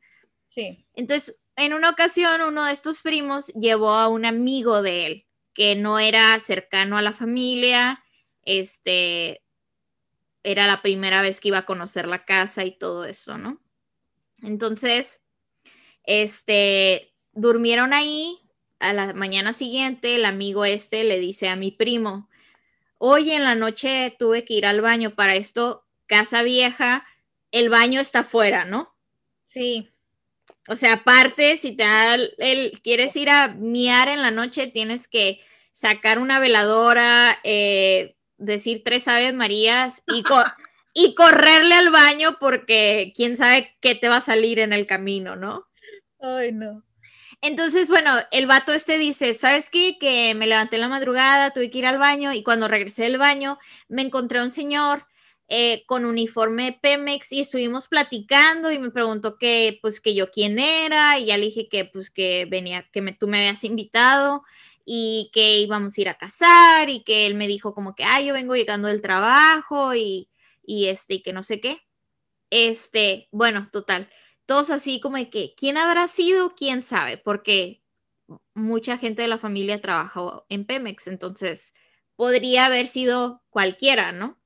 Sí. Entonces, en una ocasión, uno de estos primos llevó a un amigo de él, que no era cercano a la familia, este, era la primera vez que iba a conocer la casa y todo eso, ¿no? Entonces, este, durmieron ahí, a la mañana siguiente el amigo este le dice a mi primo, hoy en la noche tuve que ir al baño, para esto, casa vieja, el baño está afuera, ¿no? Sí. O sea, aparte, si te el, quieres ir a miar en la noche, tienes que sacar una veladora, eh, decir tres aves marías y, <laughs> y correrle al baño porque quién sabe qué te va a salir en el camino, ¿no? Ay, no. Entonces, bueno, el vato este dice, ¿sabes qué? Que me levanté en la madrugada, tuve que ir al baño y cuando regresé del baño me encontré a un señor eh, con uniforme Pemex y estuvimos platicando y me preguntó que, pues, que yo quién era y ya le dije que, pues, que venía, que tú me habías invitado y que íbamos a ir a casar y que él me dijo como que, ah, yo vengo llegando del trabajo y, y este, y que no sé qué. Este, bueno, total. Todos así como de que, ¿quién habrá sido? ¿Quién sabe? Porque mucha gente de la familia trabajó en Pemex, entonces podría haber sido cualquiera, ¿no?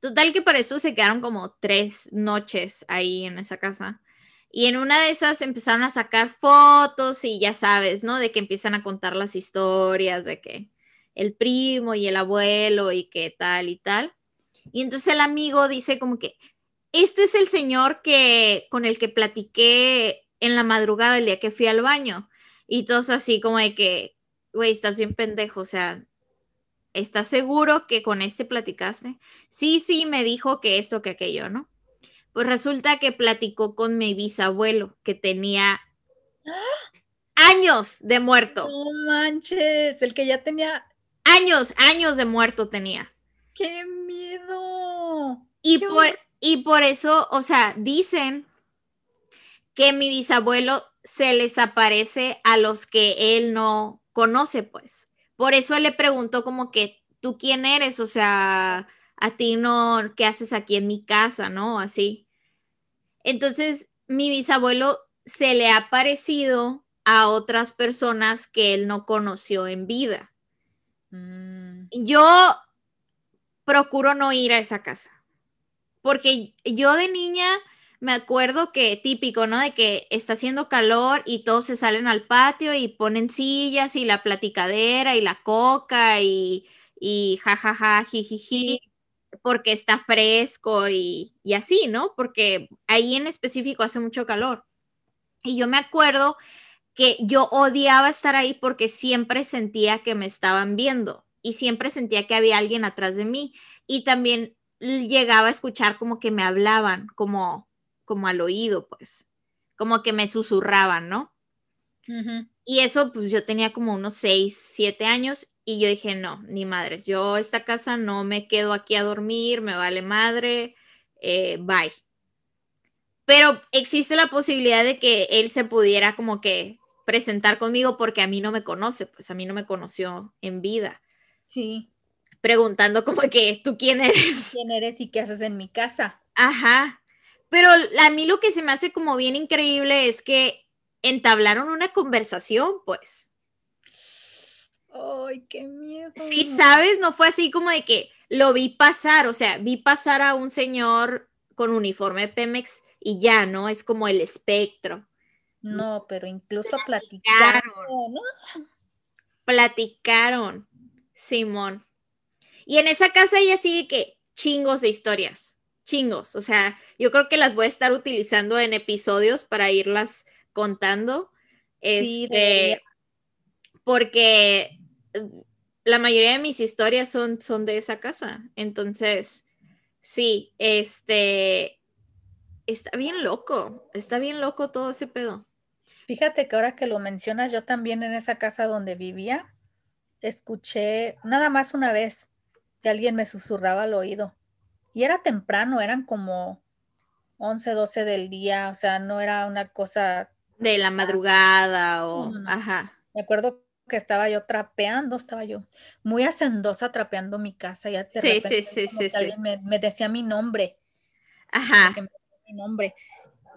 Total que para eso se quedaron como tres noches ahí en esa casa. Y en una de esas empezaron a sacar fotos y ya sabes, ¿no? De que empiezan a contar las historias de que el primo y el abuelo y que tal y tal. Y entonces el amigo dice como que, este es el señor que con el que platiqué en la madrugada el día que fui al baño. Y todos así como de que, güey, estás bien pendejo, o sea, ¿estás seguro que con este platicaste? Sí, sí, me dijo que esto, que aquello, ¿no? Pues resulta que platicó con mi bisabuelo, que tenía años de muerto. No manches, el que ya tenía años, años de muerto tenía. ¡Qué miedo! Y, por, y por eso, o sea, dicen que mi bisabuelo se les aparece a los que él no conoce, pues. Por eso él le preguntó como que, ¿tú quién eres? O sea, a ti no, ¿qué haces aquí en mi casa? ¿No? Así. Entonces, mi bisabuelo se le ha parecido a otras personas que él no conoció en vida. Mm. Yo procuro no ir a esa casa, porque yo de niña me acuerdo que típico, ¿no? De que está haciendo calor y todos se salen al patio y ponen sillas y la platicadera y la coca y, y jajaja, jijiji, porque está fresco y, y así, ¿no? Porque ahí en específico hace mucho calor. Y yo me acuerdo que yo odiaba estar ahí porque siempre sentía que me estaban viendo y siempre sentía que había alguien atrás de mí y también llegaba a escuchar como que me hablaban, como como al oído, pues, como que me susurraban, ¿no? Y eso, pues yo tenía como unos seis, siete años y yo dije, no, ni madres, yo esta casa no me quedo aquí a dormir, me vale madre, eh, bye. Pero existe la posibilidad de que él se pudiera como que presentar conmigo porque a mí no me conoce, pues a mí no me conoció en vida. Sí. Preguntando como que, ¿tú quién eres? ¿Quién eres y qué haces en mi casa? Ajá. Pero a mí lo que se me hace como bien increíble es que entablaron una conversación, pues. Ay, qué miedo. Sí, sabes, no fue así como de que lo vi pasar, o sea, vi pasar a un señor con uniforme Pemex y ya, ¿no? Es como el espectro. No, pero incluso platicaron. Platicaron, platicaron Simón. Y en esa casa ella sigue que chingos de historias, chingos. O sea, yo creo que las voy a estar utilizando en episodios para irlas contando. Sí, Este, porque eh, la mayoría de mis historias son, son de esa casa. Entonces, sí, este, está bien loco, está bien loco todo ese pedo. Fíjate que ahora que lo mencionas, yo también en esa casa donde vivía, escuché nada más una vez que alguien me susurraba al oído. Y era temprano, eran como 11, 12 del día, o sea, no era una cosa, De la madrugada o, No, no, no. ajá, me acuerdo que estaba yo trapeando, estaba yo muy hacendosa trapeando mi casa y de Sí, repente sí, sí, sí, me, me decía mi nombre, ajá. que me decía mi nombre.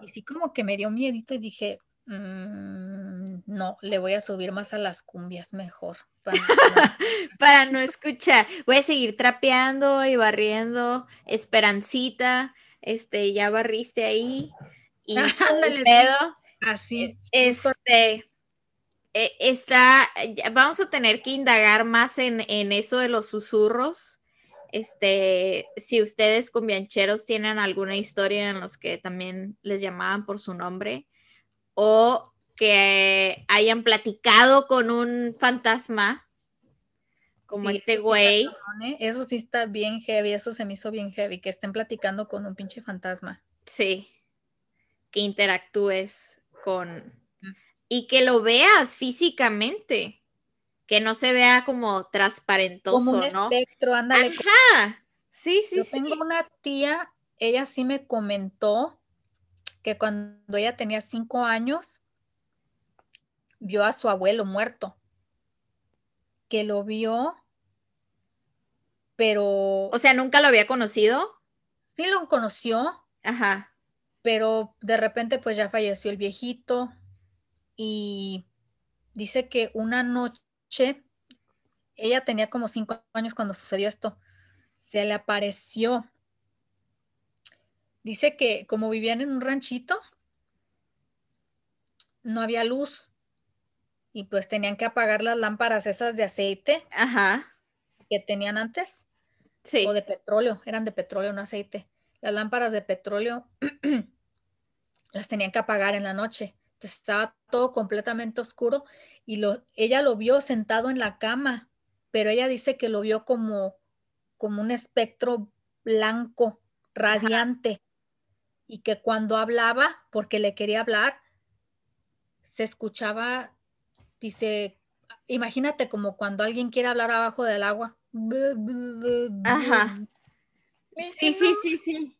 Y sí como que me dio miedito y dije, "Mm, no, le voy a subir más a las cumbias mejor. para no- <laughs> Para no escuchar, voy a seguir trapeando y barriendo. Esperancita, este, ya barriste ahí. Y <laughs> Ándale, pedo. Así, justo Este, eh, está, vamos a tener que indagar más en, en eso de los susurros. Este, si ustedes cumbiancheros tienen alguna historia en los que también les llamaban por su nombre o que hayan platicado con un fantasma como Sí, este eso sí está güey. ¿eh? Eso sí está bien heavy, eso se me hizo bien heavy, que estén platicando con un pinche fantasma. Sí, que interactúes con y que lo veas físicamente, que no se vea como transparentoso, Como un ¿no? espectro, ándale. Ajá, sí, sí, Yo sí. tengo una tía, ella sí me comentó que cuando ella tenía cinco años, vio a su abuelo muerto, que lo vio, pero O sea, nunca lo había conocido. sí lo conoció, Ajá, pero de repente pues ya falleció el viejito y dice que una noche, ella tenía como cinco años cuando sucedió esto, se le apareció. Dice que como vivían en un ranchito, no había luz y pues tenían que apagar las lámparas esas de aceite ajá, que tenían antes sí. o de petróleo, eran de petróleo, no aceite. Las lámparas de petróleo <clears throat> las tenían que apagar en la noche. Entonces estaba todo completamente oscuro y lo, ella lo vio sentado en la cama, pero ella dice que lo vio como, como un espectro blanco, radiante, y que cuando hablaba, porque le quería hablar, se escuchaba, dice, imagínate como cuando alguien quiere hablar abajo del agua. Ajá. Sí, sí, sí, sí.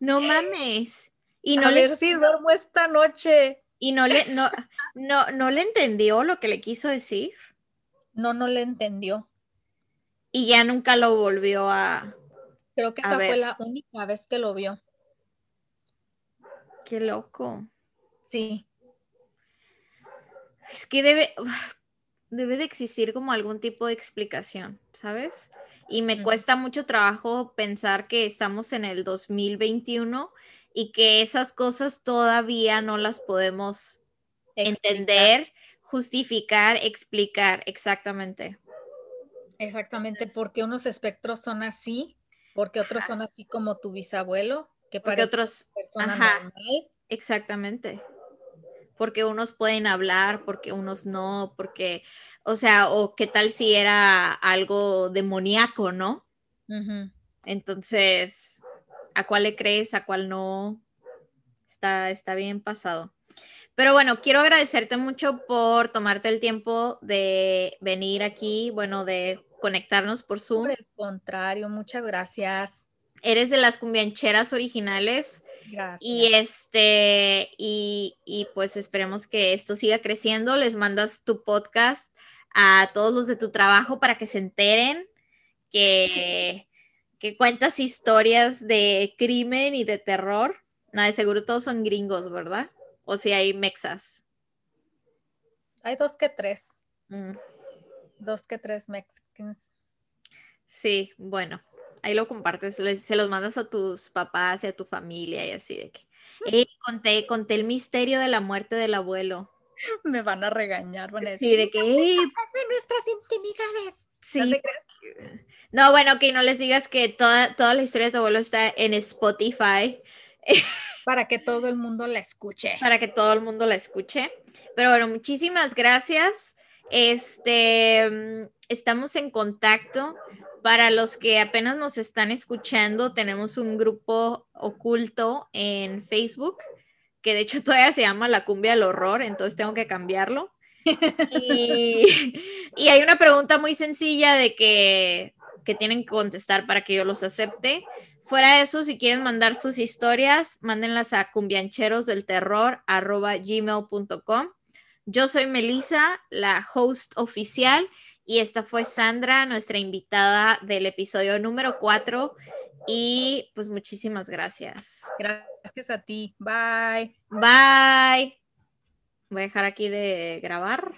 No mames. Y no a le ver si duermo esta noche. y no le no no no le entendió lo que le quiso decir No, no le entendió. y ya nunca lo volvió a Creo que A esa fue la única vez que lo vio. Qué loco. Sí, Es que debe, <sighs> debe de existir como algún tipo de explicación, ¿sabes? Y me cuesta mucho trabajo pensar que estamos en el 2021 y que esas cosas todavía no las podemos explicar. entender, justificar, explicar exactamente. Exactamente, porque unos espectros son así, porque otros son así como tu bisabuelo, que parece otros, una persona ajá. exactamente. Porque unos pueden hablar, porque unos no, porque, o sea, o qué tal si era algo demoníaco, ¿no? Entonces, ¿a cuál le crees? ¿A cuál no? Está, está bien pasado. Pero bueno, quiero agradecerte mucho por tomarte el tiempo de venir aquí, bueno, de conectarnos por Zoom. Por el contrario, muchas gracias. Eres de las cumbiancheras originales Gracias. y este, y, y pues esperemos que esto siga creciendo. Les mandas tu podcast a todos los de tu trabajo para que se enteren que, que cuentas historias de crimen y de terror. No, de seguro todos son gringos, ¿verdad? O si hay mexas. Hay dos que tres, Mm, dos que tres Mexicans. sí, bueno, ahí lo compartes, les- se los mandas a tus papás y a tu familia y así de que, <laughs> "Ey, conté, conté el misterio de la muerte del abuelo. Me van a regañar, van a Sí, decir, de que, "Ey, de nuestras intimidades. sí, te porque- No, bueno, que no les digas que toda, toda la historia de tu abuelo está en Spotify. <laughs> Para que todo el mundo la escuche. Para que todo el mundo la escuche. Pero bueno, muchísimas gracias. Este, mm, estamos en contacto. Para los que apenas nos están escuchando, tenemos un grupo oculto en Facebook, que de hecho <laughs> todavía se llama La Cumbia del Horror, entonces tengo que cambiarlo. <laughs> Y, hay una pregunta muy sencilla de que, que tienen que contestar para que yo los acepte. Fuera eso, si quieren mandar sus historias, mándenlas a cumbiancherosdelterror.gmail.com. Yo soy Melissa, la host oficial, y esta fue Sandra, nuestra invitada del episodio número 4. Y pues muchísimas gracias. Gracias a ti. Bye. Bye. Voy a dejar aquí de grabar.